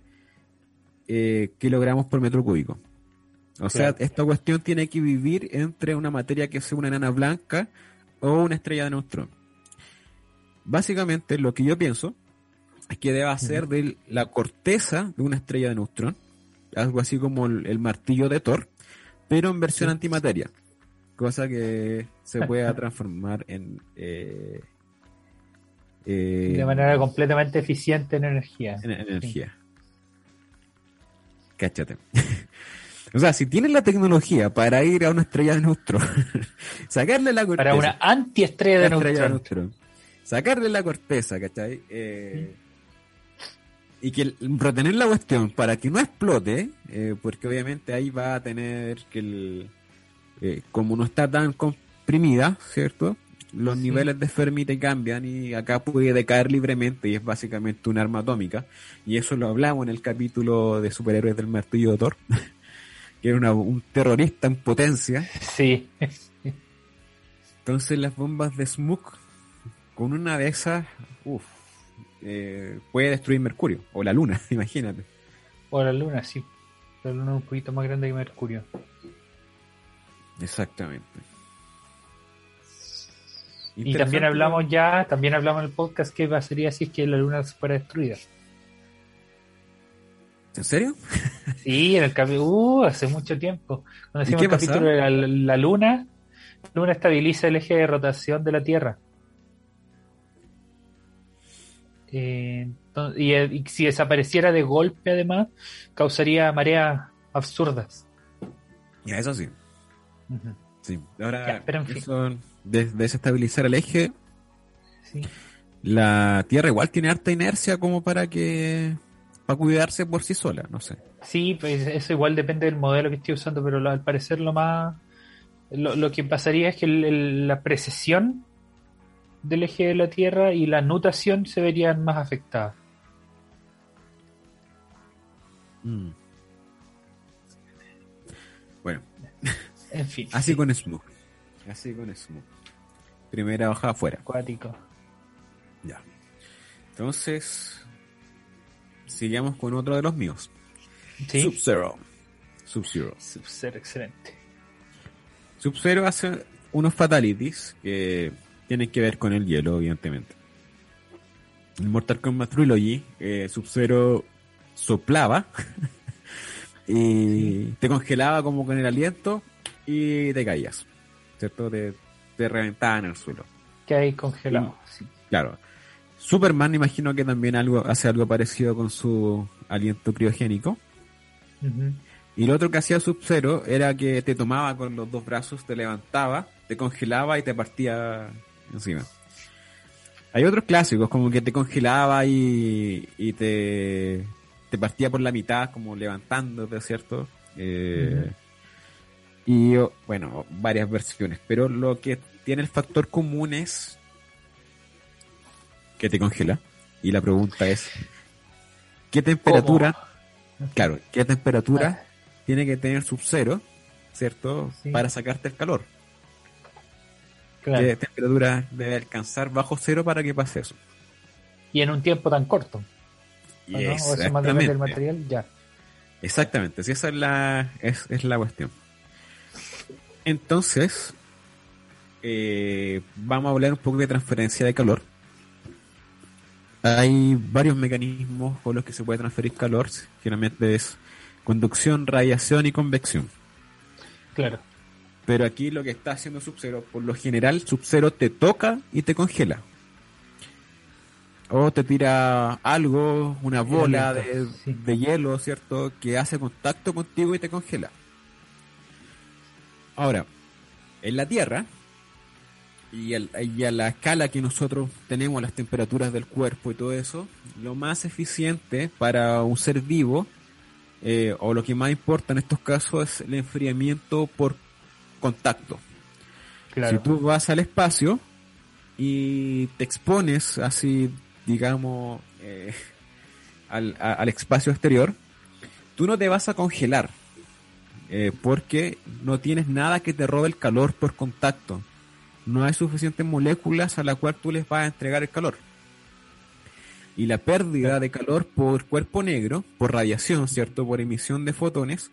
eh, kilogramos por metro cúbico. O sea, esta cuestión tiene que vivir entre una materia que sea una enana blanca o una estrella de neutrón. Básicamente, lo que yo pienso que debe ser de la corteza de una estrella de neutrón, algo así como el, el martillo de Thor, pero en versión Sí. antimateria, cosa que se pueda transformar en eh, eh, De manera completamente eficiente en energía. en, en energía. Cáchate. o sea, si tienes la tecnología para ir a una estrella de neutrón, sacarle la corteza, Para una antiestrella la de estrella de neutrón. neutrón, sacarle la corteza, ¿cachai? Eh, y que el- retener la cuestión para que no explote, eh, porque obviamente ahí va a tener que el, eh, como no está tan comprimida, ¿cierto? Los Sí. niveles de Fermi te cambian y acá puede decaer libremente y es básicamente un arma atómica. Y eso lo hablamos en el capítulo de superhéroes del martillo de Thor, que era una- un terrorista en potencia. Sí. Entonces las bombas de Smook, con una de esas, uff, eh, puede destruir Mercurio, o la Luna, imagínate. O la luna, sí. La luna es un poquito más grande que Mercurio. Exactamente. Y también hablamos ya, también hablamos en el podcast que pasaría si es que la luna fuera destruida. ¿En serio? Sí, en el capítulo, uh, hace mucho tiempo. Cuando hicimos qué el capítulo de la, la luna, la luna estabiliza el eje de rotación de la Tierra. Eh, y, eh, y si desapareciera de golpe, además, causaría mareas absurdas. Ya, eso sí. Ahora, Ya, pero en fin. eso de desestabilizar el eje, Sí. la Tierra igual tiene harta inercia como para que para cuidarse por sí sola, no sé. Sí, pues eso igual depende del modelo que esté usando, pero lo- al parecer lo más lo, lo que pasaría es que el- el- la precesión del eje de la Tierra y la nutación se verían más afectadas. Mm. Bueno, En fin, así sí, con Smoke. Así con Smoke. Primera hoja afuera. acuático. Ya. Entonces, sigamos con otro de los míos. Sí. Sub-Zero. Sub-Zero. Sub-Zero, excelente. Sub-Zero hace unos fatalities que tienen que ver con el hielo, evidentemente. En Mortal Kombat Trilogy, eh, Sub-Zero soplaba y te congelaba como con el aliento y te caías. ¿Cierto? Te, te reventaba en el suelo. Que hay congelado. Sí. Claro. Superman, imagino que también algo, hace algo parecido con su aliento criogénico. Y lo otro que hacía Sub-Zero era que te tomaba con los dos brazos, te levantaba, te congelaba y te partía encima. Hay otros clásicos, como que te congelaba y, y te, te partía por la mitad, como levantándote, ¿cierto? Eh, Y bueno, varias versiones. Pero lo que tiene el factor común es que te congela. Y la pregunta es, ¿qué temperatura? Claro, ¿qué temperatura tiene que tener Sub-Zero, ¿cierto? Sí. Para sacarte el calor. Claro. ¿Qué temperatura debe alcanzar bajo cero para que pase eso? Y en un tiempo tan corto. ¿o no? O eso más del material, ya. Exactamente, si esa es la, es, es la cuestión. Entonces, eh, vamos a hablar un poco de transferencia de calor. Hay varios mecanismos con los que se puede transferir calor. Generalmente es conducción, radiación y convección. Claro. Pero aquí lo que está haciendo Sub-Zero, por lo general, Sub-Zero te toca y te congela. O te tira algo, una bola de, Elemento, sí. de hielo, ¿cierto? Que hace contacto contigo y te congela. Ahora, en la Tierra, y a la escala que nosotros tenemos, las temperaturas del cuerpo y todo eso, lo más eficiente para un ser vivo, eh, o lo que más importa en estos casos, es el enfriamiento por contacto. Claro. Si tú vas al espacio y te expones así, digamos, eh, al, a- al espacio exterior, tú no te vas a congelar eh, porque no tienes nada que te robe el calor por contacto. No hay suficientes moléculas a la cual tú les vas a entregar el calor. Y la pérdida de calor por cuerpo negro, por radiación, ¿cierto? Por emisión de fotones,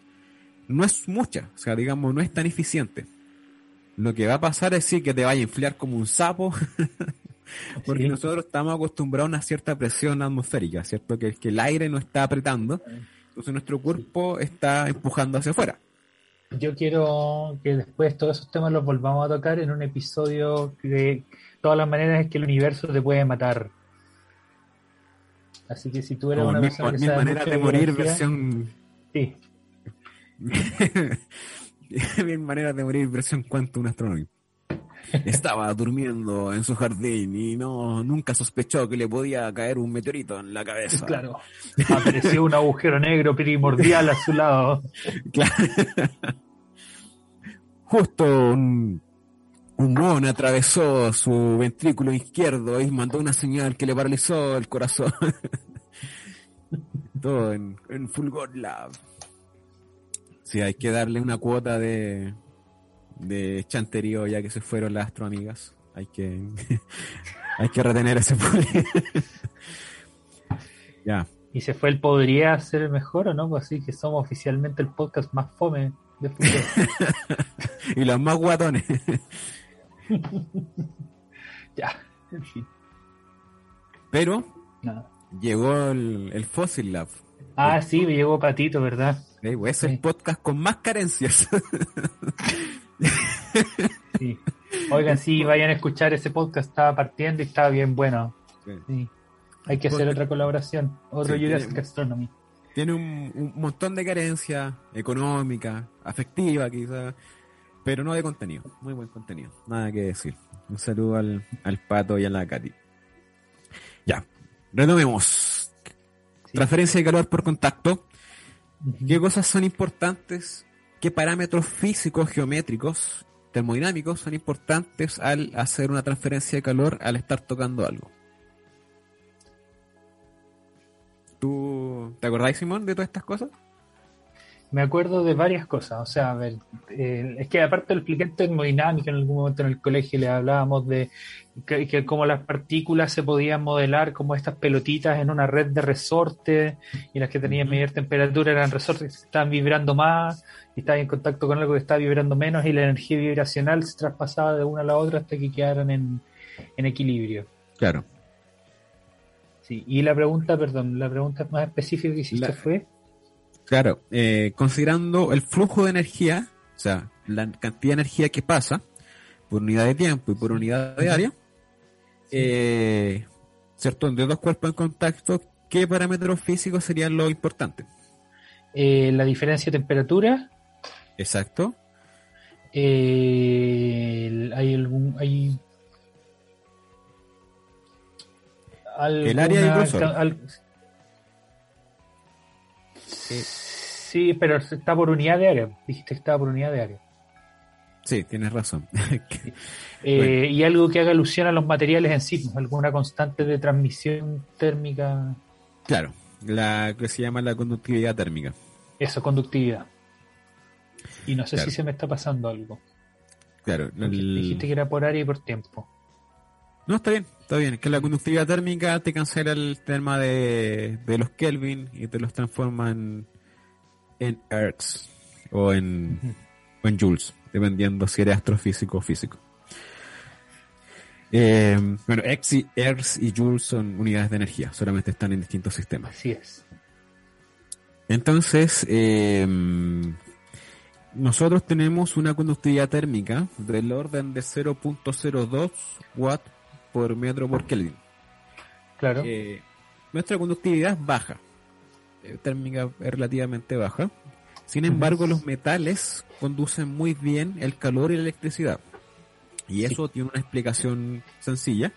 no es mucha. O sea, digamos, no es tan eficiente. Lo que va a pasar es sí que te vaya a inflar como un sapo, porque Sí. nosotros estamos acostumbrados a una cierta presión atmosférica, ¿cierto? Que, que el aire no está apretando, entonces nuestro cuerpo está empujando hacia afuera. Yo quiero que después todos esos temas los volvamos a tocar en un episodio de todas las maneras en que el universo te puede matar. Así que si tú eres Como una persona que sabe maneras mucho de morir, versión. sí, mil maneras de morir, versión Quantum Astronomy. Estaba durmiendo en su jardín y no nunca sospechó que le podía caer un meteorito en la cabeza. claro. Apareció un agujero negro primordial a su lado. Claro. Justo un, un mon atravesó su ventrículo izquierdo y mandó una señal que le paralizó el corazón. Todo en, en Fulgor Lab. Sí, hay que darle una cuota de, de chanterío ya que se fueron las astroamigas. Hay que, hay que retener ese poder. ya. Y se fue el podría ser mejor o no, pues así que somos oficialmente el podcast más fome de fútbol. Y los más guatones. ya, en fin. Pero nada. llegó el, el Fossil Lab. Ah, sí, me llegó Patito, ¿verdad? Pues, es el Sí. podcast con más carencias. Sí. Oigan, sí, vayan a escuchar ese podcast, estaba partiendo y estaba bien bueno. Sí. Hay que hacer otra colaboración, otro Sí, Jurassic Astronomy. Tiene un, un montón de carencias económica, afectiva quizá, pero no de contenido. Muy buen contenido, nada que decir. Un saludo al, al Pato y a la Katy. Ya, retomemos. Sí. Transferencia de calor por contacto. ¿Qué cosas son importantes? ¿Qué parámetros físicos, geométricos, termodinámicos son importantes al hacer una transferencia de calor al estar tocando algo? ¿Tú te acordáis, Simón, de todas estas cosas? Me acuerdo de varias cosas, o sea, a ver, eh, es que aparte lo expliqué en termodinámica en algún momento en el colegio le hablábamos de que, que como las partículas se podían modelar como estas pelotitas en una red de resortes y las que tenían mayor temperatura eran resortes que estaban vibrando más y estaban en contacto con algo que estaba vibrando menos y la energía vibracional se traspasaba de una a la otra hasta que quedaran en, en equilibrio. Claro. Sí, y la pregunta, perdón, la pregunta más específica que hiciste La- fue... Claro, eh, considerando el flujo de energía, o sea, la cantidad de energía que pasa por unidad de tiempo y por unidad de área, eh, ¿cierto? De dos cuerpos en contacto, ¿qué parámetros físicos serían lo importante? eh, la diferencia de temperatura, Exacto. eh, el- hay algún... Hay, El área ca- al- Sí, pero está por unidad de área. Dijiste que estaba por unidad de área. sí, tienes razón. Eh, Bueno. Y algo que haga alusión a los materiales en sí, pues, alguna constante de transmisión térmica, claro, la que se llama la conductividad térmica. eso, conductividad. Y no sé Claro. si se me está pasando algo. Claro, el- Dijiste que era por área y por tiempo. No, está bien, está bien. Es que la conductividad térmica te cancela el tema de, de los Kelvin y te los transforma en, en Hertz o en, o en Joules, dependiendo si eres astrofísico o físico. Eh, bueno, X y Hertz y Joules son unidades de energía, solamente están en distintos sistemas. Así es. Entonces, eh, nosotros tenemos una conductividad térmica del orden de 0.02 watt por metro por Kelvin. Claro. Eh, nuestra conductividad es baja, eh, térmica es relativamente baja. Sin embargo, los metales conducen muy bien el calor y la electricidad. Y eso tiene una explicación sencilla.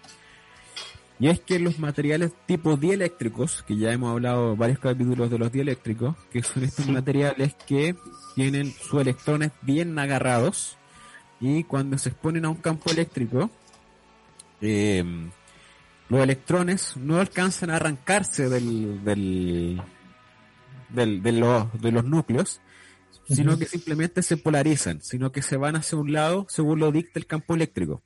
Y es que los materiales tipo dieléctricos, que ya hemos hablado varios capítulos de los dieléctricos, que son estos Sí. materiales que tienen sus electrones bien agarrados y cuando se exponen a un campo eléctrico, eh, los electrones no alcanzan a arrancarse del, del, del- de, los, de los núcleos, sino que simplemente se polarizan, sino que se van hacia un lado según lo dicta el campo eléctrico.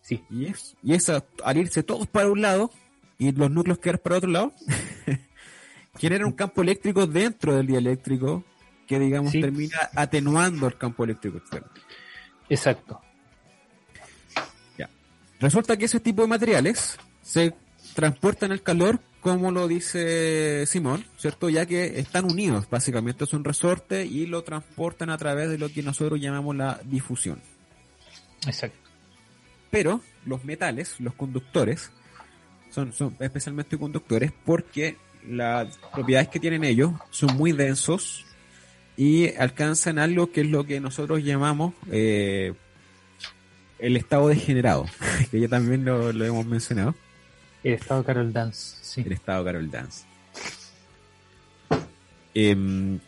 Sí. Y es, y es a- al irse todos para un lado y los núcleos quedar para otro lado, genera un campo eléctrico dentro del dieléctrico que digamos Sí. termina atenuando el campo eléctrico externo. Exacto. Resulta que ese tipo de materiales se transportan el calor, como lo dice Simón, ¿cierto? Ya que están unidos, básicamente es un resorte y lo transportan a través de lo que nosotros llamamos la difusión. Exacto. Pero los metales, los conductores, son, son especialmente conductores porque las propiedades que tienen ellos son muy densos y alcanzan algo que es lo que nosotros llamamos eh, el estado degenerado, que ya también lo, lo hemos mencionado, El estado Carol Dance. Sí. el estado Carol Dance. Em,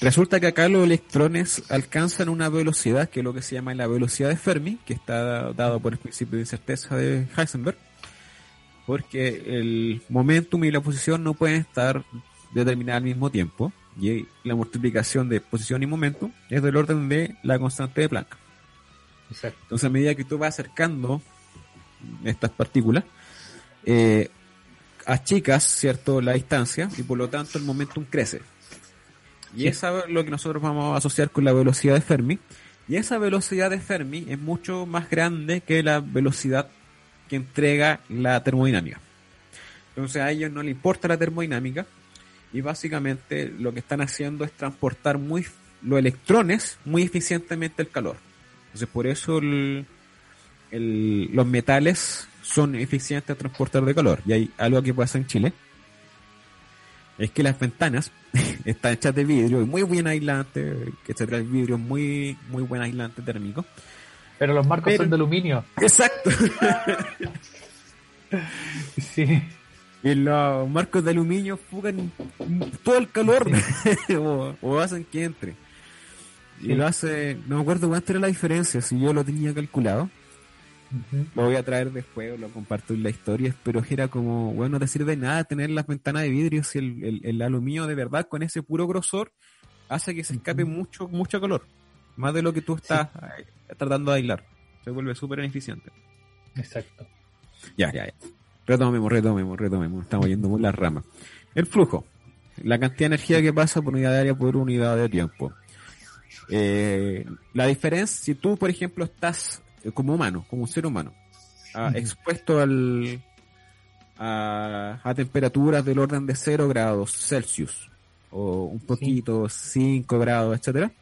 resulta que acá los electrones alcanzan una velocidad que es lo que se llama la velocidad de Fermi, que está dado por el principio de incerteza de Heisenberg, porque el momentum y la posición no pueden estar determinadas al mismo tiempo, y la multiplicación de posición y momentum es del orden de la constante de Planck. Exacto. Entonces, a medida que tú vas acercando estas partículas, eh, achicas, ¿cierto?, la distancia y por lo tanto el momentum crece. Y Sí. esa es lo que nosotros vamos a asociar con la velocidad de Fermi. Y esa velocidad de Fermi es mucho más grande que la velocidad que entrega la termodinámica. Entonces a ellos no les importa la termodinámica y básicamente lo que están haciendo es transportar muy los electrones muy eficientemente el calor. Entonces por eso el- el- los metales son eficientes a transportar de calor. Y hay algo que pasa en Chile. Es que las ventanas están hechas de vidrio y muy buen aislante, que se trae vidrio muy, muy buen aislante térmico. Pero los marcos Pero- son de aluminio. Exacto. Sí. Y los marcos de aluminio fugan todo el calor o, o hacen que entre. Y Sí. lo hace, no me acuerdo cuánto era la diferencia, si yo lo tenía calculado. Lo voy a traer después, lo comparto en la historia, pero era como, bueno, no te sirve de nada tener las ventanas de vidrio si el, el, el aluminio de verdad con ese puro grosor hace que se escape mucho, mucho calor. Más de lo que tú estás eh, tratando de aislar. Se vuelve súper ineficiente. Exacto. Ya, ya, ya. Retomemos, retomemos, retomemos. Estamos yendo muy las ramas. El flujo. La cantidad de energía que pasa por unidad de área por unidad de tiempo. Eh, la diferencia, si tú, por ejemplo, estás como humano, como un ser humano, ah, expuesto al, a, a, temperaturas del orden de 0 grados Celsius, o un poquito, 5 grados, etcétera,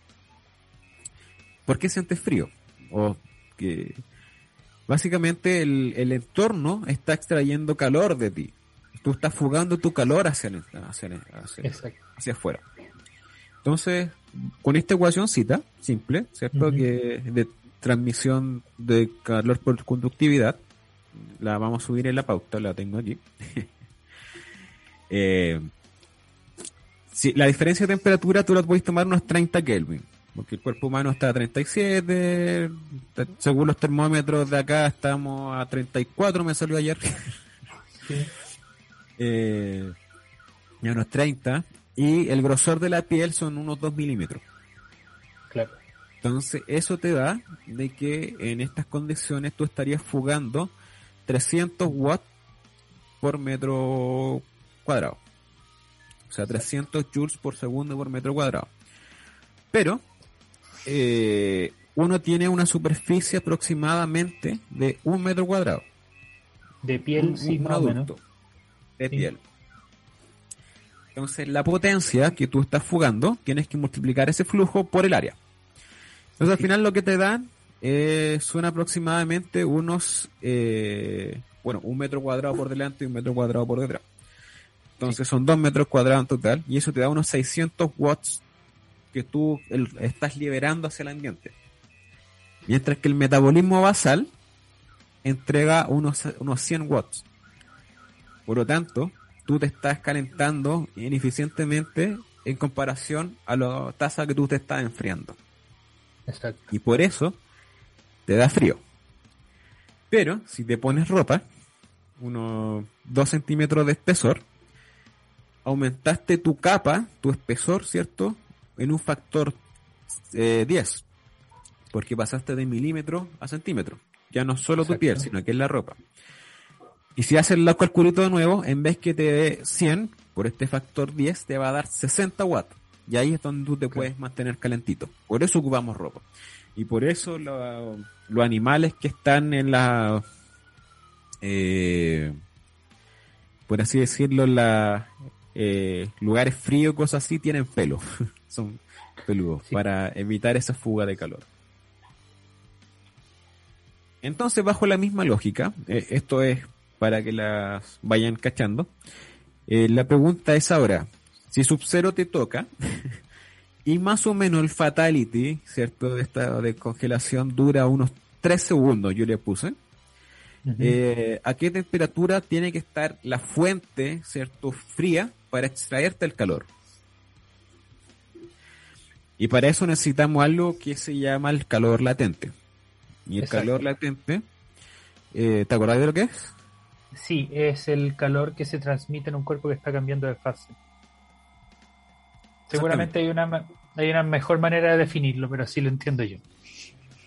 ¿por qué sientes frío? O que básicamente el, el, entorno está extrayendo calor de ti. Tú estás fugando tu calor hacia, el, hacia, hacia, hacia afuera. Entonces, con esta ecuacióncita simple, ¿cierto? Que de transmisión de calor por conductividad, la vamos a subir en la pauta, la tengo aquí. eh, si, la diferencia de temperatura tú la puedes tomar unos 30 Kelvin, porque el cuerpo humano está a 37, según los termómetros de acá estamos a 34, me salió ayer. sí. eh, a unos 30, y el grosor de la piel son unos 2 milímetros. Claro. Entonces, eso te da de que en estas condiciones tú estarías fugando 300 watts por metro cuadrado. O sea, 300 joules por segundo por metro cuadrado. Pero, eh, uno tiene una superficie aproximadamente de un metro cuadrado. De piel, un, sí, un. De sí. piel. Entonces, la potencia que tú estás fugando, tienes que multiplicar ese flujo por el área. Entonces, al final lo que te dan eh, son aproximadamente unos, eh, bueno, un metro cuadrado por delante y un metro cuadrado por detrás. Entonces, son dos metros cuadrados en total y eso te da unos 600 watts que tú el, estás liberando hacia el ambiente. Mientras que el metabolismo basal entrega unos, unos 100 watts. Por lo tanto, tú te estás calentando ineficientemente en comparación a la tasa que tú te estás enfriando. Exacto. Y por eso te da frío. Pero si te pones ropa, unos 2 centímetros de espesor, aumentaste tu capa, tu espesor, ¿cierto? En un factor eh, 10. Porque pasaste de milímetro a centímetro. Ya no solo Exacto. tu piel, sino que es la ropa. Y si haces el calculito de nuevo, en vez que te dé 100, por este factor 10, te va a dar 60 watts. Y ahí es donde tú te okay. puedes mantener calentito. Por eso ocupamos ropa. Y por eso lo, los animales que están en la... Eh, por así decirlo, la, eh, lugares fríos, cosas así, tienen pelo. Son peludos sí. para evitar esa fuga de calor. Entonces, bajo la misma lógica, eh, esto es para que las vayan cachando. Eh, la pregunta es ahora, si Sub-Zero te toca y más o menos el Fatality, ¿cierto? De esta de congelación dura unos 3 segundos, yo le puse. Uh -huh. eh, ¿A qué temperatura tiene que estar la fuente, ¿cierto? Fría para extraerte el calor. Y para eso necesitamos algo que se llama el calor latente. Y el Exacto. calor latente, eh, ¿te acordás de lo que es? Sí, es el calor que se transmite en un cuerpo que está cambiando de fase. Seguramente hay una, hay una mejor manera de definirlo, pero así lo entiendo yo.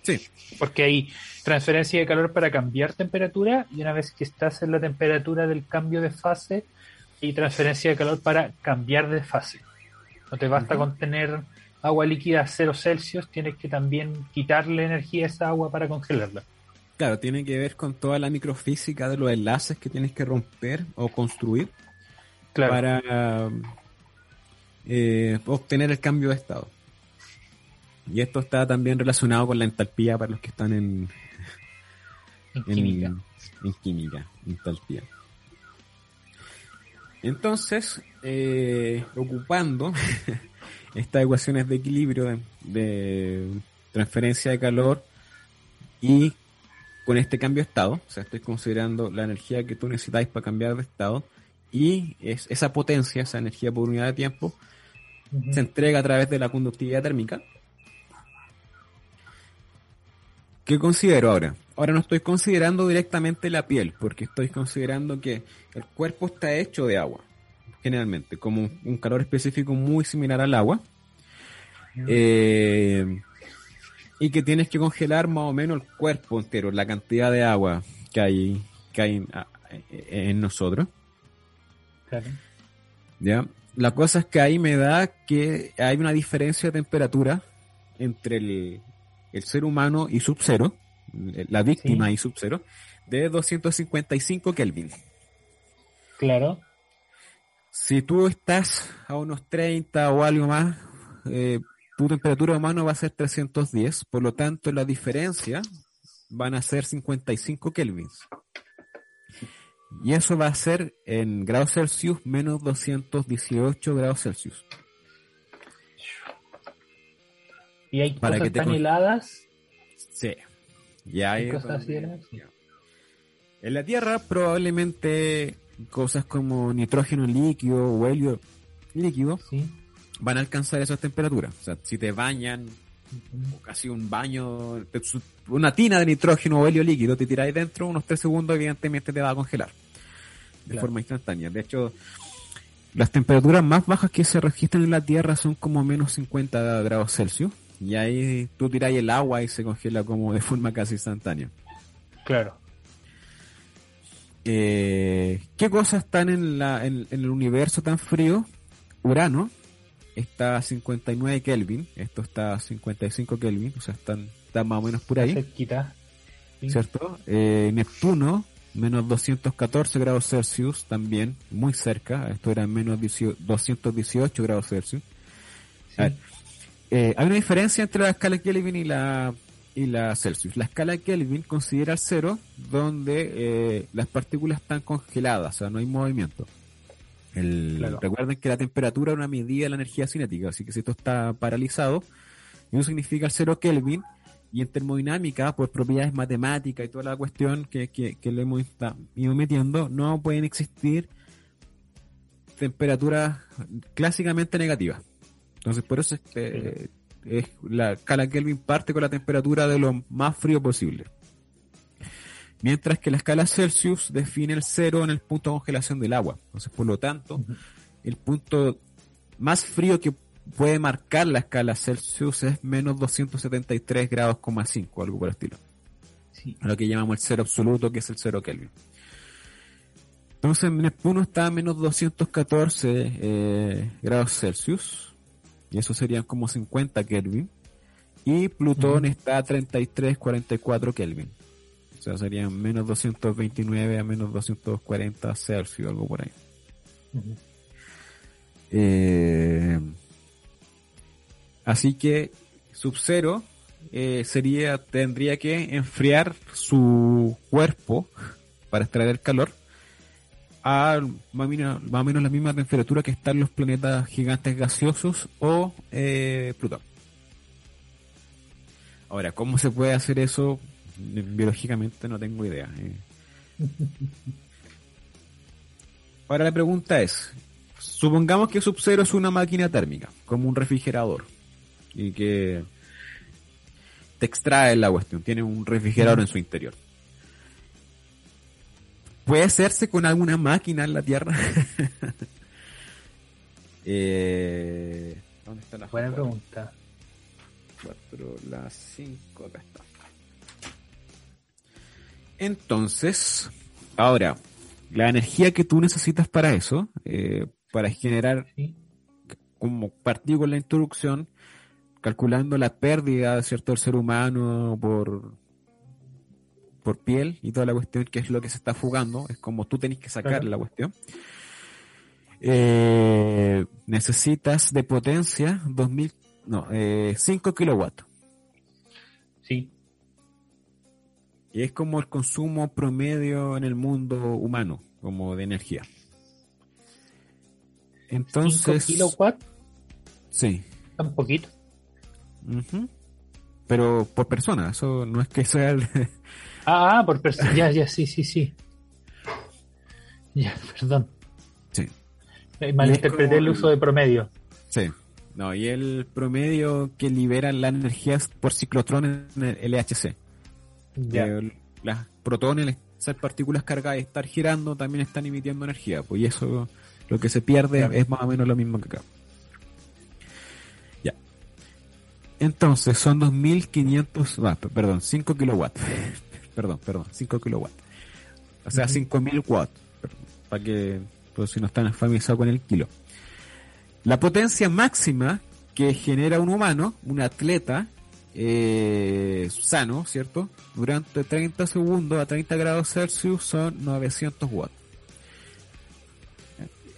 Sí. Porque hay transferencia de calor para cambiar temperatura y una vez que estás en la temperatura del cambio de fase, hay transferencia de calor para cambiar de fase. No te basta uh -huh. con tener agua líquida a 0 Celsius, tienes que también quitarle energía a esa agua para congelarla. Claro, tiene que ver con toda la microfísica de los enlaces que tienes que romper o construir claro. para eh, obtener el cambio de estado. Y esto está también relacionado con la entalpía para los que están en, en, en química. En química, entalpía. Entonces, eh, ocupando estas ecuaciones de equilibrio de, de transferencia de calor y con este cambio de estado, o sea, estoy considerando la energía que tú necesitáis para cambiar de estado y es, esa potencia, esa energía por unidad de tiempo, uh -huh. se entrega a través de la conductividad térmica. ¿Qué considero ahora? Ahora no estoy considerando directamente la piel, porque estoy considerando que el cuerpo está hecho de agua, generalmente, como un calor específico muy similar al agua. Eh, y que tienes que congelar más o menos el cuerpo entero, la cantidad de agua que hay, que hay en, en nosotros. Claro. ¿Ya? La cosa es que ahí me da que hay una diferencia de temperatura entre el, el ser humano y Sub-Zero, la víctima Sí. y Sub-Zero, de 255 Kelvin. Claro. Si tú estás a unos 30 o algo más, eh, tu temperatura humana va a ser 310, por lo tanto la diferencia van a ser 55 kelvins. Y eso va a ser en grados Celsius menos 218 grados Celsius. Y hay Para cosas que te tan con- heladas. Sí. Ya Hay hay cosas. Sí. En la Tierra probablemente cosas como nitrógeno líquido o helio líquido Sí. Van a alcanzar esas temperaturas. O sea, si te bañan o casi un baño, una tina de nitrógeno o helio líquido, te tiráis dentro, unos 3 segundos evidentemente te va a congelar de Claro. forma instantánea. De hecho, las temperaturas más bajas que se registran en la Tierra son como menos 50 grados Celsius. Y ahí tú tiráis el agua y se congela como de forma casi instantánea. Claro. Eh, ¿Qué cosas están en, la, en, en el universo tan frío? Urano está a 59 Kelvin, esto está a 55 Kelvin, o sea, están, están más o menos por ahí, Cerquita. Sí. ¿cierto? Eh, Neptuno, menos 214 grados Celsius, también muy cerca, esto era menos 18 218 grados Celsius. Sí. A ver, eh, hay una diferencia entre la escala Kelvin y la y la Celsius. La escala Kelvin considera el cero donde eh, las partículas están congeladas, o sea, no hay movimiento. El- Claro. Recuerden que la temperatura es una medida de la energía cinética, así que si esto está paralizado, eso significa el cero Kelvin, y en termodinámica, por propiedades matemáticas y toda la cuestión que, que, que le hemos ido metiendo, no pueden existir temperaturas clásicamente negativas. Entonces, por eso es que es la escala Kelvin parte con la temperatura de lo más frío posible. Mientras que la escala Celsius define el cero en el punto de congelación del agua. Entonces, por lo tanto, el punto más frío que puede marcar la escala Celsius es menos 273 grados, coma 5, algo por el estilo. Sí. A lo que llamamos el cero absoluto, que es el cero Kelvin. Entonces, Neptuno está a menos 214 eh, grados Celsius, y eso serían como 50 Kelvin. Y Plutón Ujú. está a 33, 44 Kelvin. O sea, serían menos 229 a menos 240 Celsius, algo por ahí. Eh, así que Sub-Zero eh, sería, tendría que enfriar su cuerpo para extraer el calor a más o menos, más o menos la misma temperatura que están los planetas gigantes gaseosos o eh, Plutón. Ahora, ¿cómo se puede hacer eso? Biológicamente no tengo idea. eh. Ahora la pregunta es, supongamos que Sub-Zero es una máquina térmica, como un refrigerador, y que te extrae la cuestión, tiene un refrigerador en su interior. ¿Puede hacerse con alguna máquina en la Tierra? eh, ¿Dónde está la Buena pregunta. 4, las 5, acá está. Entonces, ahora, la energía que tú necesitas para eso, eh, para generar, como partí con la introducción, calculando la pérdida, ¿cierto?, del ser humano por, por piel y toda la cuestión, que es lo que se está fugando, es como tú tenés que sacar Claro. la cuestión. Eh, necesitas de potencia 2000, no, eh, 5 kilowatts. Y es como el consumo promedio en el mundo humano, como de energía. 5 Entonces, kilowatts, sí. tan poquito. Pero por persona, eso no es que sea el... Ah, ah, por persona. Ya, ya, sí, sí, sí. Ya, perdón. sí, Eh, Malinterpreté como- el uso de promedio. sí. No, y el promedio que libera la energía es por ciclotrón en el LHC. Las protones, esas partículas cargadas, estar girando, también están emitiendo energía. Pues y eso, lo que se pierde es más o menos lo mismo que acá. Ya. Entonces, son 2500, ah, perdón, 5 kilowatts. perdón, perdón, 5 kilowatts. O sea, 5000 watts. Para que, pues si no están familiarizados con el kilo. La potencia máxima que genera un humano, un atleta, eh, sano, ¿cierto? Durante 30 segundos a 30 grados Celsius son 900 watts.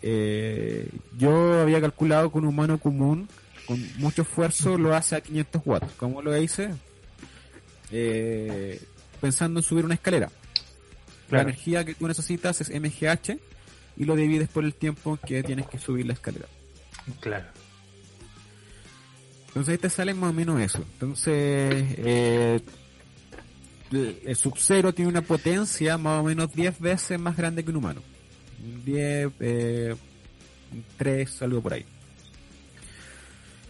Eh, yo había calculado que un humano común con mucho esfuerzo lo hace a 500 watts. ¿Cómo lo hice? Eh, pensando en subir una escalera. La energía que tú necesitas es MGH y lo divides por el tiempo que tienes que subir la escalera. Claro. Entonces ahí te sale más o menos eso. Entonces, eh, el Sub-Zero tiene una potencia más o menos 10 veces más grande que un humano. 10, eh, 3, algo por ahí.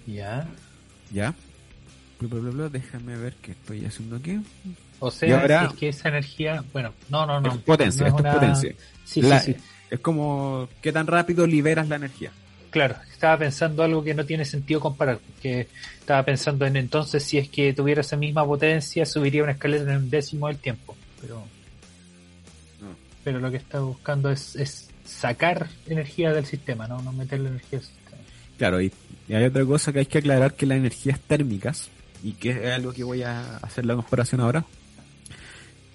Ya. Ya. Déjame ver qué estoy haciendo aquí. O sea, es que esa energía, bueno, no, no, no. Es potencia, es, potencia. Sí, sí, sí. Es como qué tan rápido liberas la energía. Claro, estaba pensando algo que no tiene sentido comparar, que estaba pensando en entonces si es que tuviera esa misma potencia subiría una escalera en un décimo del tiempo, pero pero lo que está buscando es, es sacar energía del sistema, no, no meterle energía al sistema. Claro, y, hay otra cosa que hay que aclarar que las energías térmicas, y que es algo que voy a hacer la comparación ahora,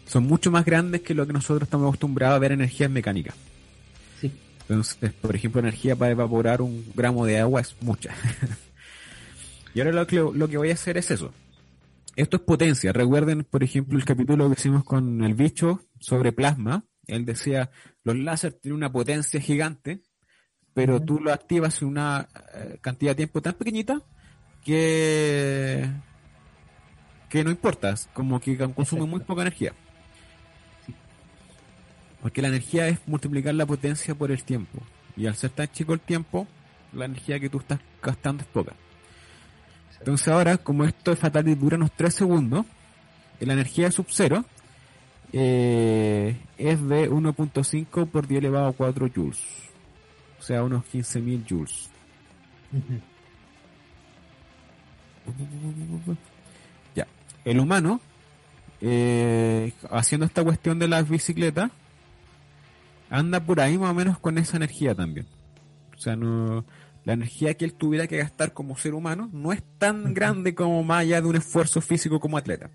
son mucho más grandes que lo que nosotros estamos acostumbrados a ver energías mecánicas. Entonces, por ejemplo, energía para evaporar un gramo de agua es mucha. y ahora lo que, lo que voy a hacer es eso. Esto es potencia. Recuerden, por ejemplo, el capítulo que hicimos con el bicho sobre plasma. Él decía, los láser tienen una potencia gigante, pero tú lo activas en una eh, cantidad de tiempo tan pequeñita que que no importa, como que consume muy poca energía. Porque la energía es multiplicar la potencia por el tiempo. Y al ser tan chico el tiempo, la energía que tú estás gastando es poca. Entonces ahora, como esto es fatal y dura unos 3 segundos, la energía de sub-zero eh, es de 1.5 por 10 elevado a 4 joules. O sea, unos 15.000 joules. Ya. El humano, eh, haciendo esta cuestión de las bicicletas, anda por ahí más o menos con esa energía también. O sea, no, la energía que él tuviera que gastar como ser humano no es tan grande como más allá de un esfuerzo físico como atleta.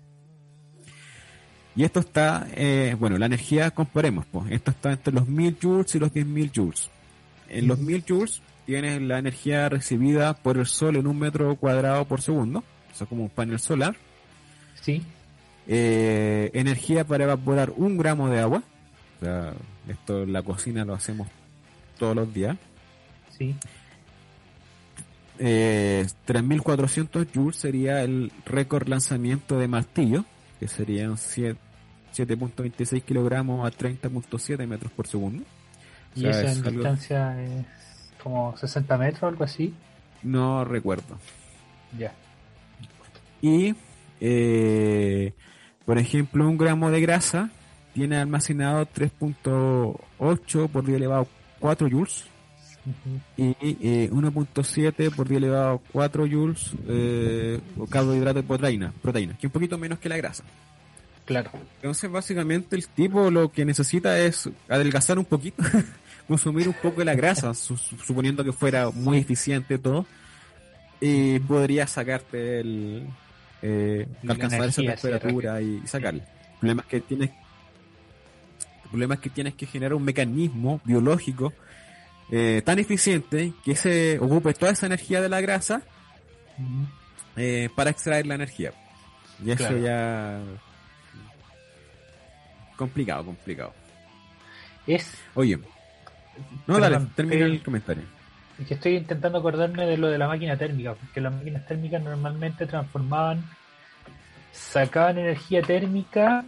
Y esto está, eh, bueno, la energía, comparemos, pues, esto está entre los 1000 joules y los 10.000 joules. En los 1000 joules tienes la energía recibida por el sol en un metro cuadrado por segundo, o sea, como un panel solar. Sí. Eh, energía para evaporar un gramo de agua, o sea, esto en la cocina lo hacemos todos los días. Sí. Eh, 3400 joules sería el récord lanzamiento de martillo, que serían 7.26 kilogramos a 30.7 metros por segundo. ¿Y esa distancia es como 60 metros o algo así? No recuerdo. Ya. Y, eh, por ejemplo, un gramo de grasa tiene almacenado 3.8 por 10 elevado 4 joules y 1.7 eh, por 10 elevado 4 joules eh, carbohidrato de proteína, proteína, que es un poquito menos que la grasa. Claro. Entonces, básicamente, el tipo lo que necesita es adelgazar un poquito, consumir un poco de la grasa, suponiendo que fuera muy eficiente todo, y podría sacarte el. Eh, alcanzar esa temperatura y sacarle. El problema es que tienes el problema es que tienes que generar un mecanismo biológico eh, tan eficiente que se ocupe toda esa energía de la grasa eh, para extraer la energía. Y eso ya... Complicado, complicado. Es... Oye. No, dale, termina el comentario. Es que estoy intentando acordarme de lo de la máquina térmica, porque las máquinas térmicas normalmente transformaban, sacaban energía térmica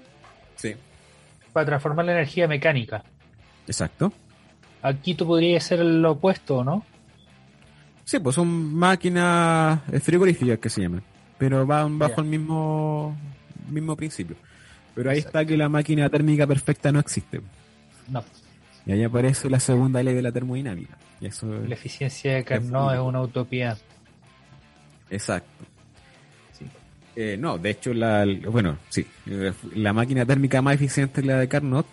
sí para transformar la energía mecánica. Exacto. Aquí tú podrías ser lo opuesto, ¿no? Sí, pues son máquinas frigoríficas que se llaman, pero van bajo el mismo mismo principio. Pero ahí Exacto. está que la máquina térmica perfecta no existe. No, Y ahí aparece la segunda ley de la termodinámica. Y eso la eficiencia de Carnot es una utopía. Exacto. Eh, no, de hecho, la, bueno, sí, la máquina térmica más eficiente es la de Carnot,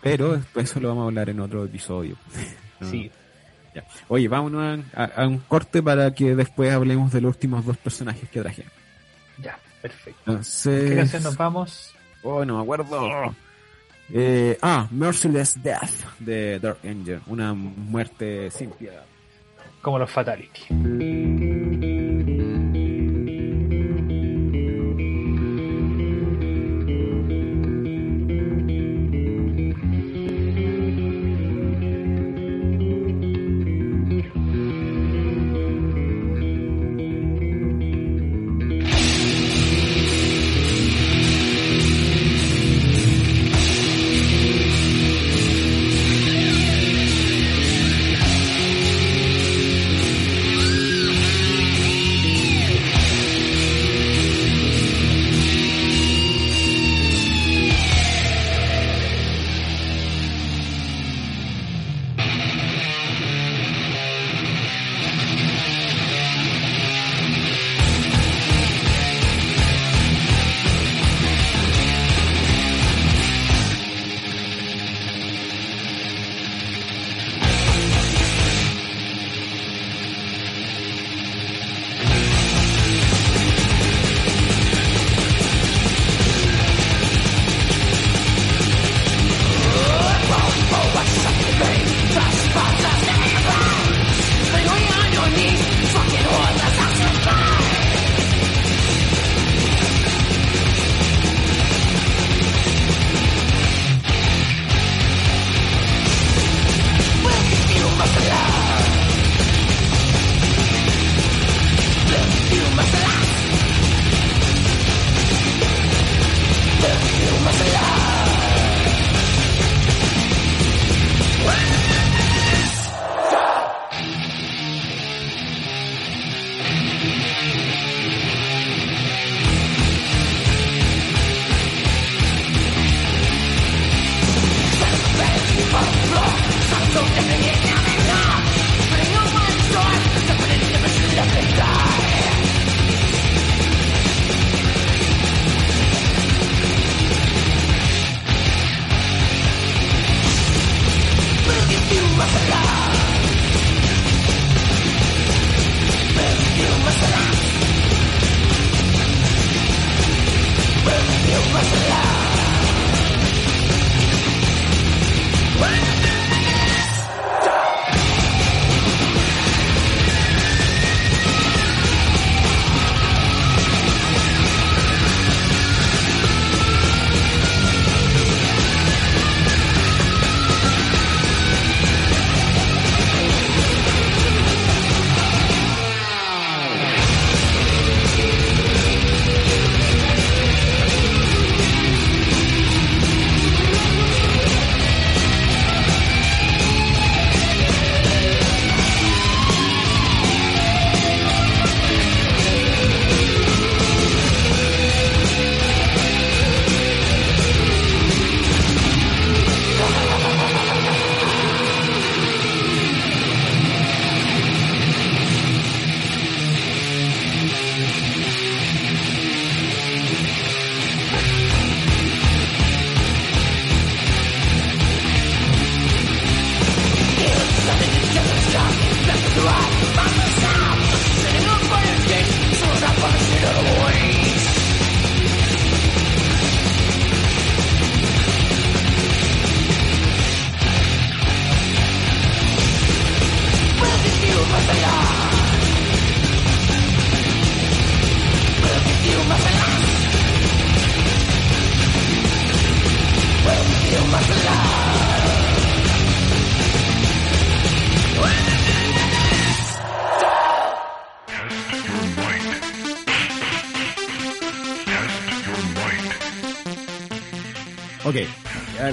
pero eso lo vamos a hablar en otro episodio. Sí, Ya. Oye, vámonos a, a- a un corte para que después hablemos de los últimos dos personajes que traje. ya, perfecto. Entonces, ¿Qué canción nos vamos? oh, no me acuerdo. Eh, ah, Merciless Death de Dark Angel, una muerte sin piedad. Como los Fatality.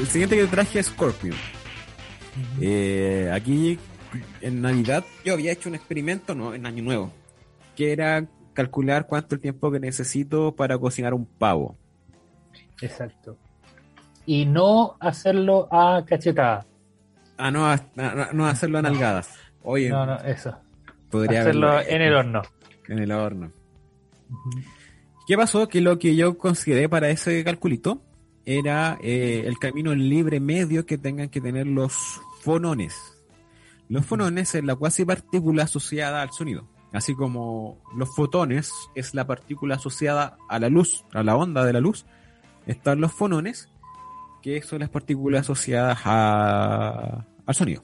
El siguiente que traje es Scorpion. Eh, aquí en Navidad yo había hecho un experimento, no, en Año Nuevo, que era calcular cuánto el tiempo que necesito para cocinar un pavo. Exacto. Y no hacerlo a cachetada. Ah, no, a- a- no hacerlo a nalgadas. Oye, No, no, eso. podría hacerlo haberlo en el horno. En el horno. ¿Qué pasó? Que lo que yo consideré para ese calculito era eh, el camino libre medio que tengan que tener los fonones. Los fonones es la cuasi partícula asociada al sonido. Así como los fotones es la partícula asociada a la luz, a la onda de la luz, están los fonones, que son las partículas asociadas a- al sonido.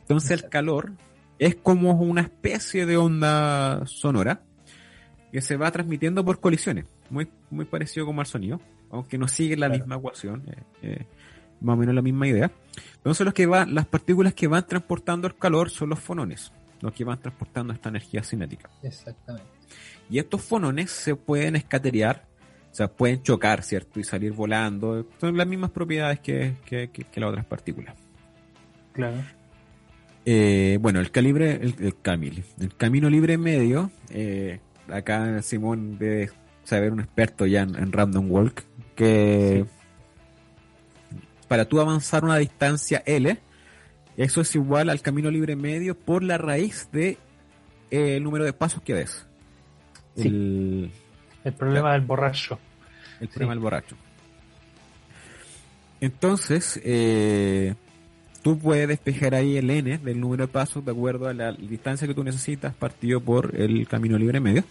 Entonces el calor es como una especie de onda sonora que se va transmitiendo por colisiones, muy, muy parecido como al sonido, aunque no sigue la Claro. misma ecuación, eh, eh, más o menos la misma idea. Entonces los que van, las partículas que van transportando el calor son los fonones, los que van transportando esta energía cinética. Exactamente. Y estos fonones se pueden escaterear, o sea, pueden chocar, ¿cierto? Y salir volando. Son las mismas propiedades que, que- que- que las otras partículas. Claro. Eh, bueno, el calibre, el, el camil, el camino libre medio, acá Simón debe saber un experto ya en, en random walk, que para tú avanzar una distancia L, eso es igual al camino libre medio por la raíz de eh, el número de pasos que des. Sí. El, El problema del borracho. el problema del borracho. Entonces, eh, tú puedes despejar ahí el n del número de pasos de acuerdo a la distancia que tú necesitas partido por el camino libre medio.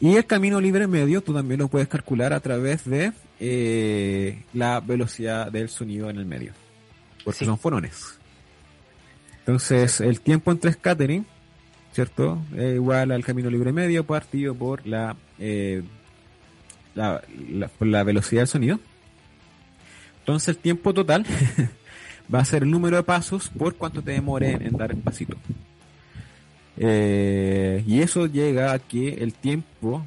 Y el camino libre medio tú también lo puedes calcular a través de eh, la velocidad del sonido en el medio. Porque Sí. son fonones. Entonces, el tiempo entre scattering, ¿cierto? Es igual al camino libre medio partido por la, eh, la, la- por la velocidad del sonido. Entonces, el tiempo total va a ser el número de pasos por cuánto te demore en, en dar el pasito. Eh, y eso llega a que el tiempo,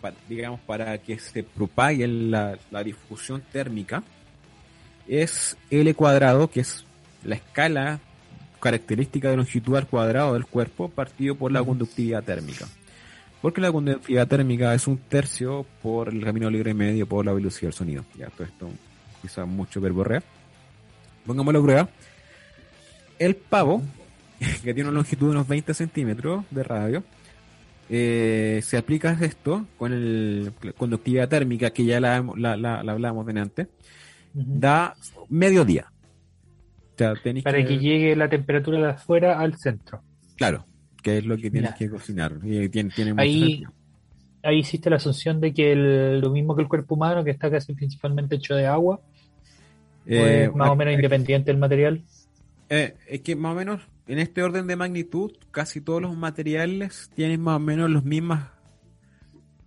pa- digamos, para que se propague la, la difusión térmica, es L cuadrado, que es la escala característica de longitud al cuadrado del cuerpo partido por la conductividad térmica. Porque la conductividad térmica es un tercio por el camino libre medio por la velocidad del sonido. Ya, todo esto quizá mucho verborrea. Pongámoslo a prueba. El pavo, que tiene una longitud de unos 20 centímetros de radio, eh, se aplica esto con el conductividad térmica que ya la, la, la, la hablamos delante, Ujú. da mediodía. O sea, Para que llegue la temperatura de afuera al centro. Claro, que es lo que tienes que cocinar. Y tiene, tiene Ahí-. Ahí hiciste la asunción de que el- lo mismo que el cuerpo humano, que está casi principalmente hecho de agua, Eh, pues más o menos independiente del material. eh, es que más o menos en este orden de magnitud, casi todos los materiales tienen más o menos los mismas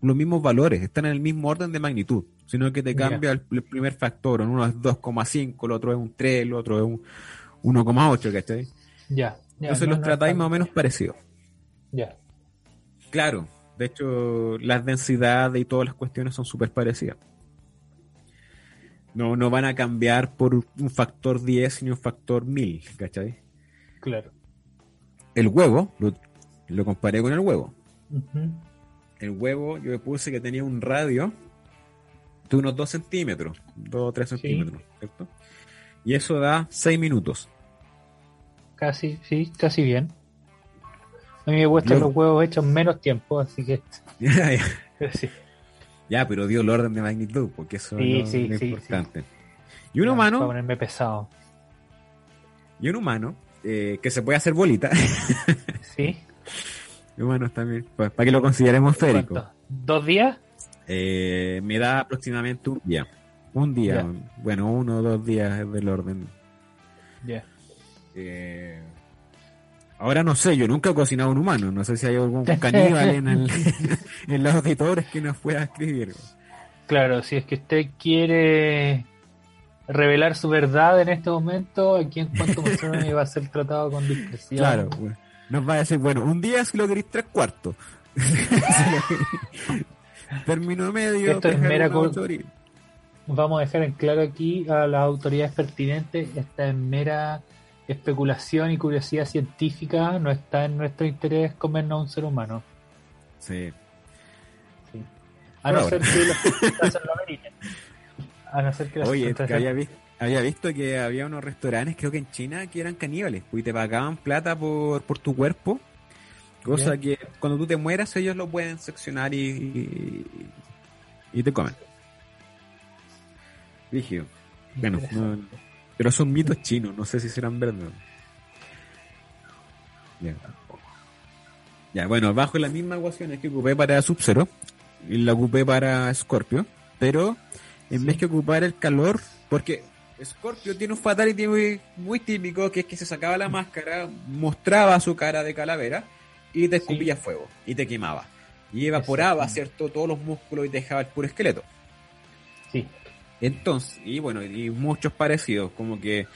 los mismos valores, están en el mismo orden de magnitud, sino que te cambia el, el primer factor, en uno es 2,5, el otro es un 3, el otro es un 1,8, ¿cachai? Ya. ya, Entonces no, los no tratáis más o menos parecidos. Ya. Claro, de hecho las densidades y todas las cuestiones son súper parecidas. No, no van a cambiar por un factor 10 ni un factor 1000, ¿cachai? Claro. El huevo, lo, lo comparé con el huevo. El huevo yo le puse que tenía un radio de unos 2 centímetros, 2 o 3 Sí. centímetros, ¿cierto? Y eso da 6 minutos. Casi, sí, casi bien. A mí me gustan Yo- los huevos hechos en menos tiempo, así que sí. Ya, pero dio el orden de magnitud, porque eso Sí, es lo, sí, lo sí, importante. Y un Para humano, ponerme pesado. y un humano, eh, que se puede hacer bolita, ¿Sí? humanos también, para que lo consideremos. ¿Cuánto? ¿Dos días? Eh, me da aproximadamente un día. Un día, Ya. bueno, uno o dos días es del orden. Ya. Eh, ahora no sé, yo nunca he cocinado un humano. No sé si hay algún caníbal en, el- en los auditores que nos pueda escribir. Claro, si es que usted quiere revelar su verdad en este momento, aquí en cuanto Gastronomy va a ser tratado con discreción. Claro, pues, nos va a decir, bueno, un día si lo queréis tres cuartos. Término medio, Esto es mera. Vamos a dejar en claro aquí a las autoridades pertinentes, esta es mera especulación y curiosidad científica, no está en nuestro interés comernos a un ser humano. Sí. A no ser que las circunstancias lo ameriten. A no ser que las Oye, que había, vi- había visto que había unos restaurantes, creo que en China, que eran caníbales, pues, y te pagaban plata por, por tu cuerpo, cosa que cuando tú te mueras ellos lo pueden seccionar y, y, y te comen. Rígido. Bueno, no-. Pero son mitos chinos, no sé si serán verdad. Ya. Ya, bueno, bajo la misma ecuación que ocupé para Sub-Zero, y la ocupé para Scorpio, pero en vez que ocupar el calor, porque Scorpio tiene un fatality muy, muy típico, que es que se sacaba la máscara, mostraba su cara de calavera y te escupía fuego y te quemaba. Y evaporaba. ¿cierto? Todos los músculos y te dejaba el puro esqueleto. Sí, Entonces, y bueno, y muchos parecidos, como que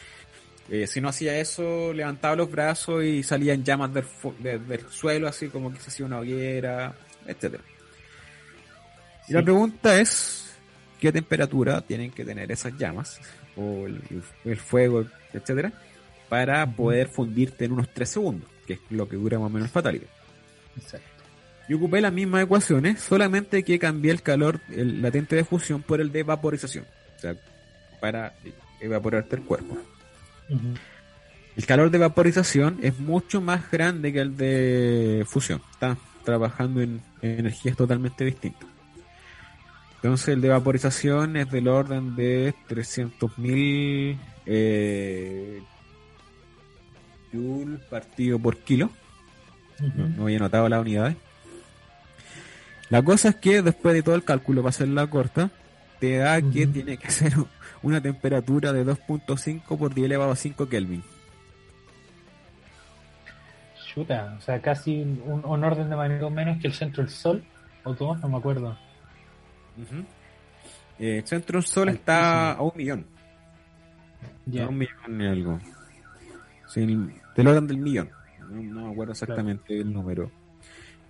eh, si no hacía eso, levantaba los brazos y salían llamas del, fu- de- del suelo, así como que se hacía una hoguera, etcétera. Y la pregunta es, ¿qué temperatura tienen que tener esas llamas, o el, el fuego, etcétera, para poder fundirte en unos 3 segundos, que es lo que dura más o menos fatality? exacto. Yo ocupé las mismas ecuaciones, solamente que cambié el calor el latente de fusión por el de vaporización. O sea, para evaporarte el cuerpo. El calor de vaporización es mucho más grande que el de fusión. Está trabajando en, en energías totalmente distintas. Entonces el de vaporización es del orden de 300.000 eh, joule partido por kilo. No, no había notado las unidades. La cosa es que después de todo el cálculo para hacerla corta, te da que Ujú. tiene que ser una temperatura de 2.5 por 10 elevado a 5 Kelvin. Chuta, o sea, casi un, un orden de magnitud menos que el centro del Sol, o dos, no me acuerdo. Eh, el centro del Sol está a un millón. Ya. A un millón y algo. Sí, el- del orden del millón. No, no me acuerdo exactamente el número.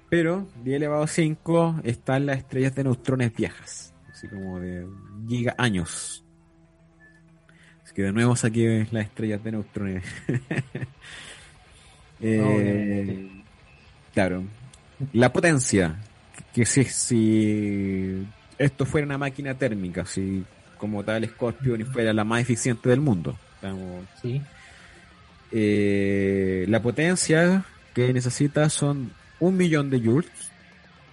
Pero 10 elevado a 5 están las estrellas de neutrones viejas. Así como de giga años. Así que de nuevo saqué las estrellas de neutrones. Eh, claro. La potencia. Que si, si esto fuera una máquina térmica, si como tal Scorpion fuera la más eficiente del mundo. Estamos Sí, eh, la potencia que necesita son un millón de joules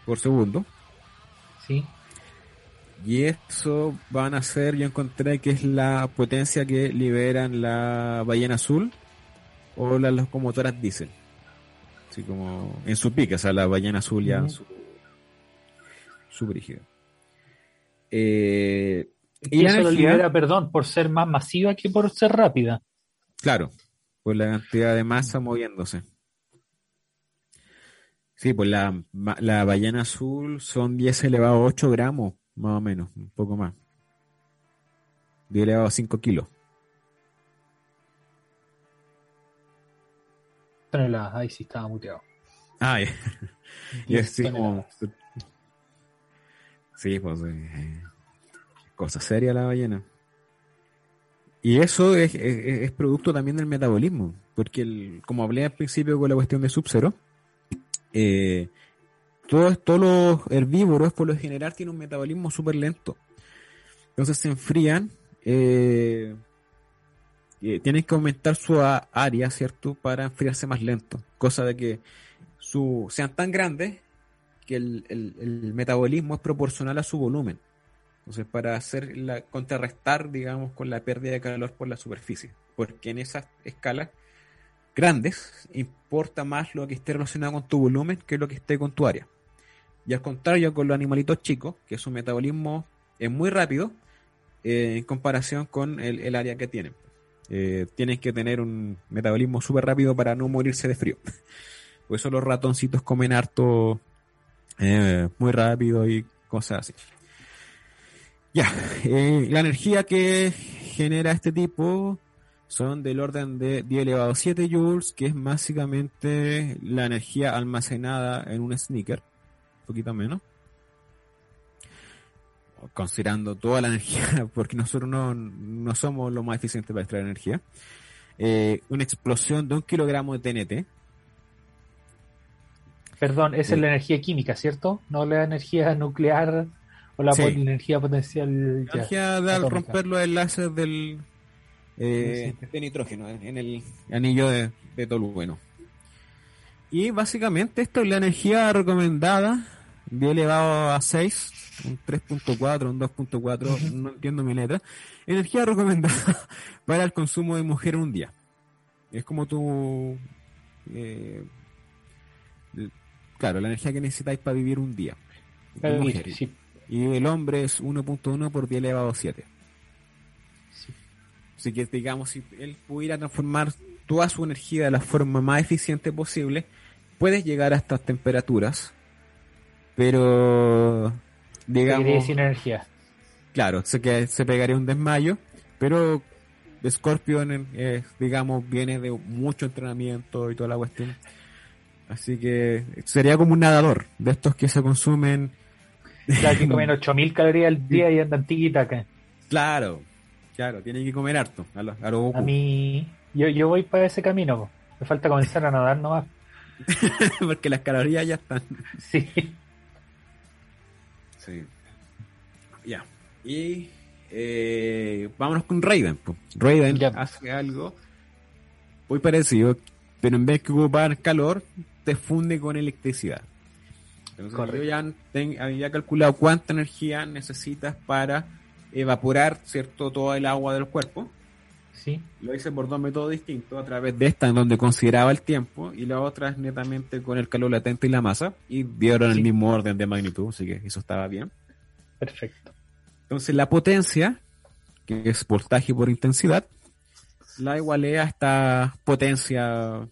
por segundo. sí. Y eso van a ser, yo encontré que es la potencia que liberan la ballena azul o las locomotoras diésel. Así como en su pica, o sea, la ballena azul ya en Ujú. su, su brígido. Eh, Y eso lo libera, perdón, por ser más masiva que por ser rápida. Claro, por la cantidad de masa moviéndose. Sí, pues la, la ballena azul son 10 elevado a 8 gramos, más o menos, un poco más. 10 elevado a 5 kilos. Toneladas, ahí sí estaba muteado. Ah, ya. Y así Diez como... Sí, pues... eh, cosa seria la ballena. Y eso es, es- es producto también del metabolismo, porque el- como hablé al principio con la cuestión de Sub-Zero, eh, todos, todos los herbívoros por lo general tienen un metabolismo súper lento. Entonces se enfrían, eh, y tienen que aumentar su área, ¿cierto? Para enfriarse más lento. Cosa de que su, sean tan grandes que el, el- el metabolismo es proporcional a su volumen. Entonces, para hacer la, contrarrestar, digamos, con la pérdida de calor por la superficie. Porque en esas escalas grandes importa más lo que esté relacionado con tu volumen que lo que esté con tu área. Y al contrario, con los animalitos chicos, que su metabolismo es muy rápido eh, en comparación con el, área que tienen. Eh, tienen que tener un metabolismo súper rápido para no morirse de frío. Por eso los ratoncitos comen harto eh, muy rápido y cosas así. Ya, la energía que genera este tipo son del orden de 10 elevado a 7 joules, que es básicamente la energía almacenada en un sneaker, un poquito menos. Considerando toda la energía, porque nosotros no, no somos lo más eficientes para extraer energía. Eh, una explosión de un kilogramo de TNT, Perdón, esa es la energía química, ¿cierto? No la energía nuclear O la Sí. energía potencial. La energía de al romper los enlaces del eh, de nitrógeno en el anillo de, de tolueno. Y básicamente esto es la energía recomendada de elevado a 6, un 3.4, un 2.4, no entiendo mi letra. Energía recomendada para el consumo de mujer en un día. Es como tu... eh, claro, la energía que necesitáis para vivir un día. sí, Y el hombre es 1.1 por 10 elevado a 7. Sí. Así que, digamos, si él pudiera transformar toda su energía de la forma más eficiente posible, puedes llegar a estas temperaturas, pero, Digamos, sin energía. claro, sé que se pegaría un desmayo, pero Scorpion, eh, digamos, viene de mucho entrenamiento y toda la cuestión. Así que sería como un nadador, de estos que se consumen Claro, que comen 8000 calorías al día y andan tiquitaca. Claro, claro, tiene que comer harto. A lo, a lo Goku. A mí, yo, yo voy para ese camino. po. Me falta comenzar a nadar nomás. Porque las calorías ya están. Sí. Sí. Ya. Y eh, vámonos con Raiden. po. Raiden Ya. hace algo muy parecido, pero en vez de ocupar calor, te funde con electricidad. Entonces, yo ya ten- había calculado cuánta energía necesitas para evaporar, ¿cierto?, todo el agua del cuerpo. Sí. Lo hice por dos métodos distintos, a través de esta en donde consideraba el tiempo y la otra es netamente con el calor latente y la masa y dieron el mismo orden de magnitud, así que eso estaba bien. Perfecto. Entonces la potencia, que es voltaje por intensidad, la igualé a esta potencia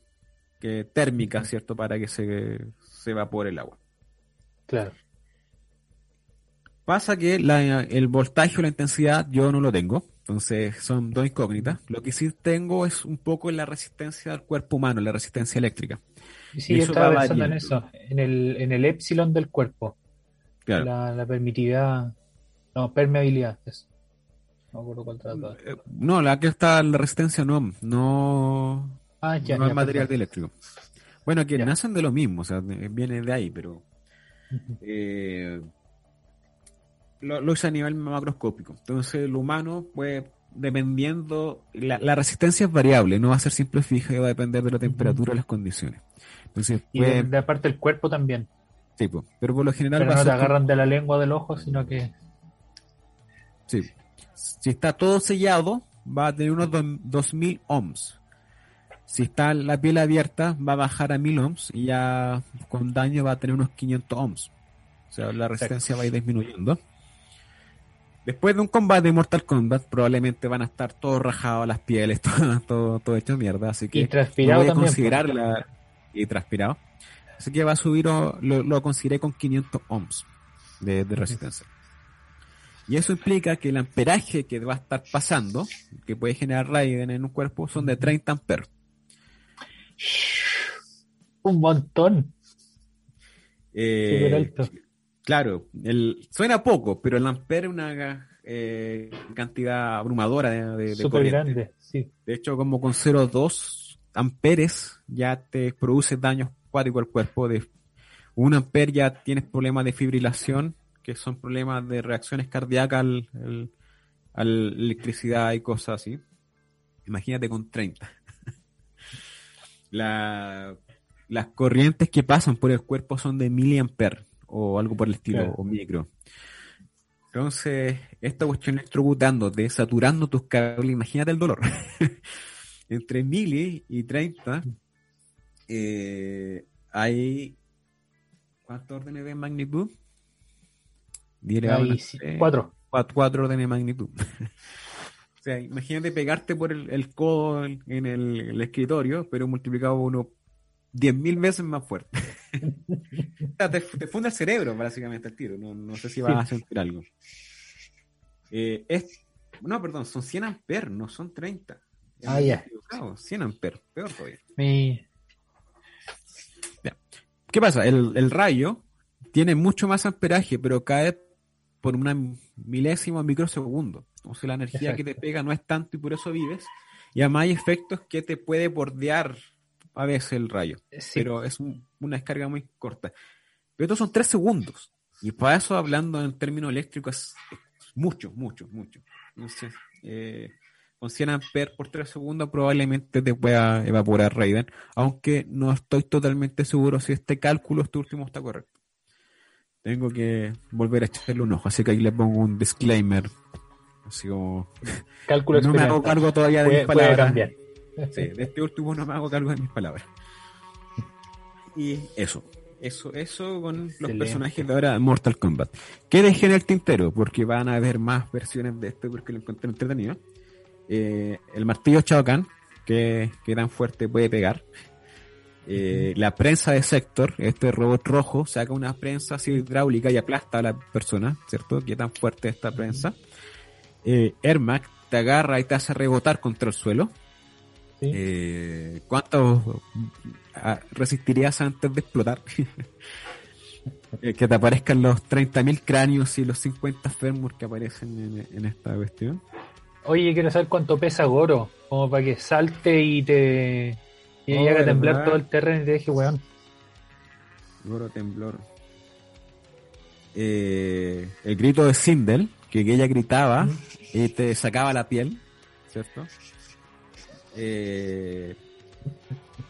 que térmica, ¿cierto? Para que se, se evapore el agua. Claro. Pasa que la- el voltaje o la intensidad yo no lo tengo, entonces son dos incógnitas. Lo que sí tengo es un poco la resistencia del cuerpo humano, la resistencia eléctrica. Sí, Y yo eso estaba pensando en eso, en el, en el epsilon del cuerpo, Claro. la, la permitividad, no, permeabilidad, eso. No. Eh, No, la que está la resistencia no, no, Ah, ya, no ya, es material perdón. eléctrico. Bueno, que Ya. nacen de lo mismo, o sea, de- viene de ahí, pero eh, lo, lo hice a nivel macroscópico. Entonces, lo humano, pues, dependiendo, la, la resistencia es variable, no va a ser siempre fija y va a depender de la temperatura y las condiciones. Entonces, Y de, pues, de aparte el cuerpo también, sí, pues, pero por lo general pero va a no te como- agarran de la lengua del ojo, sino que Sí. Si está todo sellado, va a tener unos do- 2000 ohms. Si está la piel abierta, va a bajar a 1000 ohms y ya con daño va a tener unos 500 ohms. O sea, la resistencia va a ir disminuyendo. Después de un combate de Mortal Kombat, probablemente van a estar todos rajados las pieles, todo, todo, todo hecho mierda. Así que y transpirado voy a considerar pues. la- y transpirado. Así que va a subir, o- lo, lo consideré con 500 ohms de, de resistencia. Y eso implica que el amperaje que va a estar pasando, que puede generar Raiden en un cuerpo, son de 30 amperes. Un montón, Eh, súper alto. Claro, el, suena poco, pero el ampere es una eh, cantidad abrumadora de, de, corriente. grande, sí. De hecho, como con 0,2 amperes ya te produce daños cuáticos al cuerpo. De 1 amper ya tienes problemas de fibrilación, que son problemas de reacciones cardíacas al, al- a la electricidad y cosas así. Imagínate con 30. La- las corrientes que pasan por el cuerpo son de miliamper o algo por el estilo, Claro. o micro. Entonces, esta cuestión electrocutándote, saturando tus cables, imagínate el dolor. Entre mili y 30 eh, hay ¿cuántos órdenes de magnitud? Cuatro. cuatro, órdenes de magnitud. o sea, imagínate pegarte por el, el codo en en el, el escritorio, pero multiplicado por uno 10.000 veces más fuerte. Te, te funde el cerebro, básicamente, el tiro. No, no sé si vas a sentir algo. Eh, es, no, perdón, son 100 amperes, no son 30. Ah, ya. Equivocado, 100 amperes, peor todavía. ¿Qué pasa? El, el rayo tiene mucho más amperaje, pero cae por una milésima microsegundo. O sea, la energía que te Exacto. pega no es tanto y por eso vives. Y además hay efectos que te puede bordear a veces el rayo. sí, Pero es un- una descarga muy corta. Pero estos son tres segundos. Y para eso, hablando en términos eléctricos, es mucho, mucho, mucho. Entonces, eh, con 100 amperes por 3 segundos probablemente te pueda evaporar Raiden, aunque no estoy totalmente seguro si este cálculo, este último, está correcto. Tengo que volver a echarle un ojo, así que ahí le pongo un disclaimer. Así como... Cálculo no me hago cargo todavía de Puede- mis puede palabras. cambiar. Sí, de este último no me hago cargo de mis palabras. Y eso, eso, eso con los personajes de ahora de Mortal Kombat. Que dejé en el tintero, porque van a haber más versiones de esto, porque lo encontré entretenido. Eh, el martillo Shao Kahn, que, que tan fuerte puede pegar. Eh, La prensa de Sector, este robot rojo, saca una prensa así hidráulica y aplasta a la persona, ¿cierto? Que tan fuerte es esta prensa. Eh, Ermac te agarra y te hace rebotar contra el suelo. Sí. Eh, ¿Cuánto ah, resistirías antes de explotar? Eh, que te aparezcan los 30.000 cráneos y los 50 fémur que aparecen en, en esta cuestión. Oye, quiero saber cuánto pesa Goro, como para que salte y te y Oh, haga temblar ¿verdad? todo el terreno y te deje weón. Goro temblor. Eh, el grito de Sindel, que ella gritaba y te sacaba la piel, ¿cierto? Eh,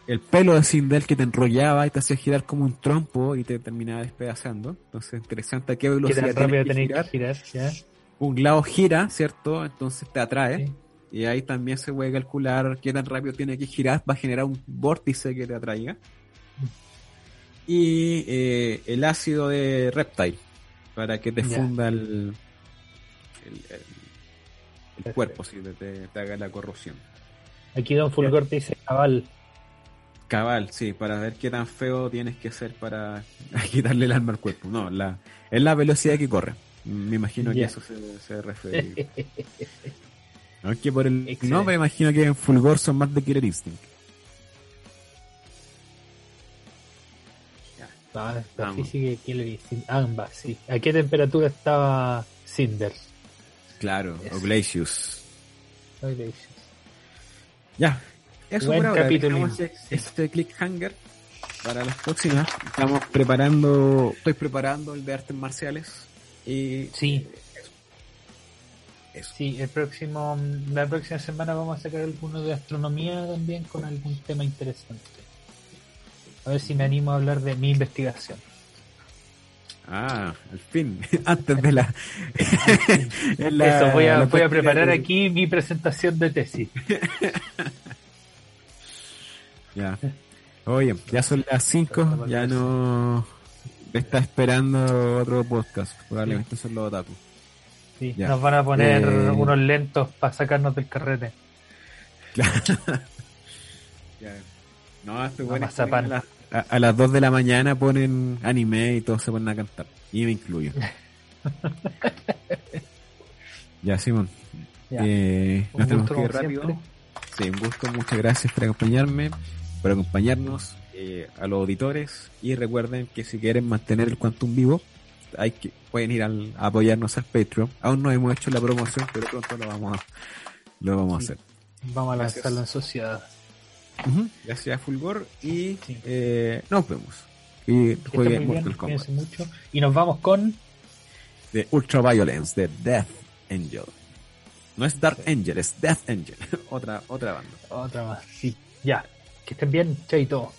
el pelo de Sindel que te enrollaba y te hacía girar como un trompo y te terminaba despedazando. Entonces, interesante a qué velocidad tan rápido que girar. que girar, ¿ya? Un lado gira, ¿cierto? Entonces te atrae. Sí. Y ahí también se puede calcular qué tan rápido tiene que girar para generar un vórtice que te atraiga. Y eh, el ácido de Reptile, para que te funda el, el, el- el cuerpo, si te, te- te haga la corrosión. Aquí Don Fulgor te dice cabal. Cabal, sí, para ver qué tan feo tienes que ser para quitarle el alma al cuerpo. No, la, es la velocidad que corre. Me imagino que eso se, se refiere. Aunque por el Excelente. nombre imagino que en Fulgor son más de Killer Instinct. Ah, física y Killer Instinct, ambas, sí. ¿A qué temperatura estaba Cinder? Claro, Yes. o Glacius. Ya, eso Buen por ahora. capítulo. Este, este clickhanger para las próximas. Estamos preparando, estoy preparando el de artes marciales y Sí, eso. sí, el próximo, la próxima semana vamos a sacar alguno de astronomía también con algún tema interesante. A ver si me animo a hablar de mi investigación. Ah, al fin, antes de la... Eso, voy a, la voy a preparar aquí mi presentación de tesis. Ya. Oye, ya son las 5, ya no me está esperando otro podcast. Probablemente son los otaku. Sí, Ya. nos van a poner Eh, unos lentos para sacarnos del carrete. Ya. No, este No, bueno, mazapán. a, las- a, a las 2 de la mañana ponen anime y todos se ponen a cantar. Y me incluyo. ya, Simón. Eh, Un nos tenemos que ir rápido. Sí, un gusto. Muchas gracias por acompañarme, por acompañarnos eh, a los auditores. Y recuerden que si quieren mantener el Quantum vivo, hay que pueden ir al, a apoyarnos al Patreon. Aún no hemos hecho la promoción, pero pronto lo vamos a, lo vamos a Sí. hacer. Vamos a lanzarlo en sociedad. Gracias, Fulgor. Y Sí. eh, nos vemos. Y jueguen Mortal Kombat. mucho. Y nos vamos con De Ultraviolence, de Death Angel. No es Dark Angel, es Death Angel. otra, otra banda. otra más. Sí, ya. Que estén bien, chaito.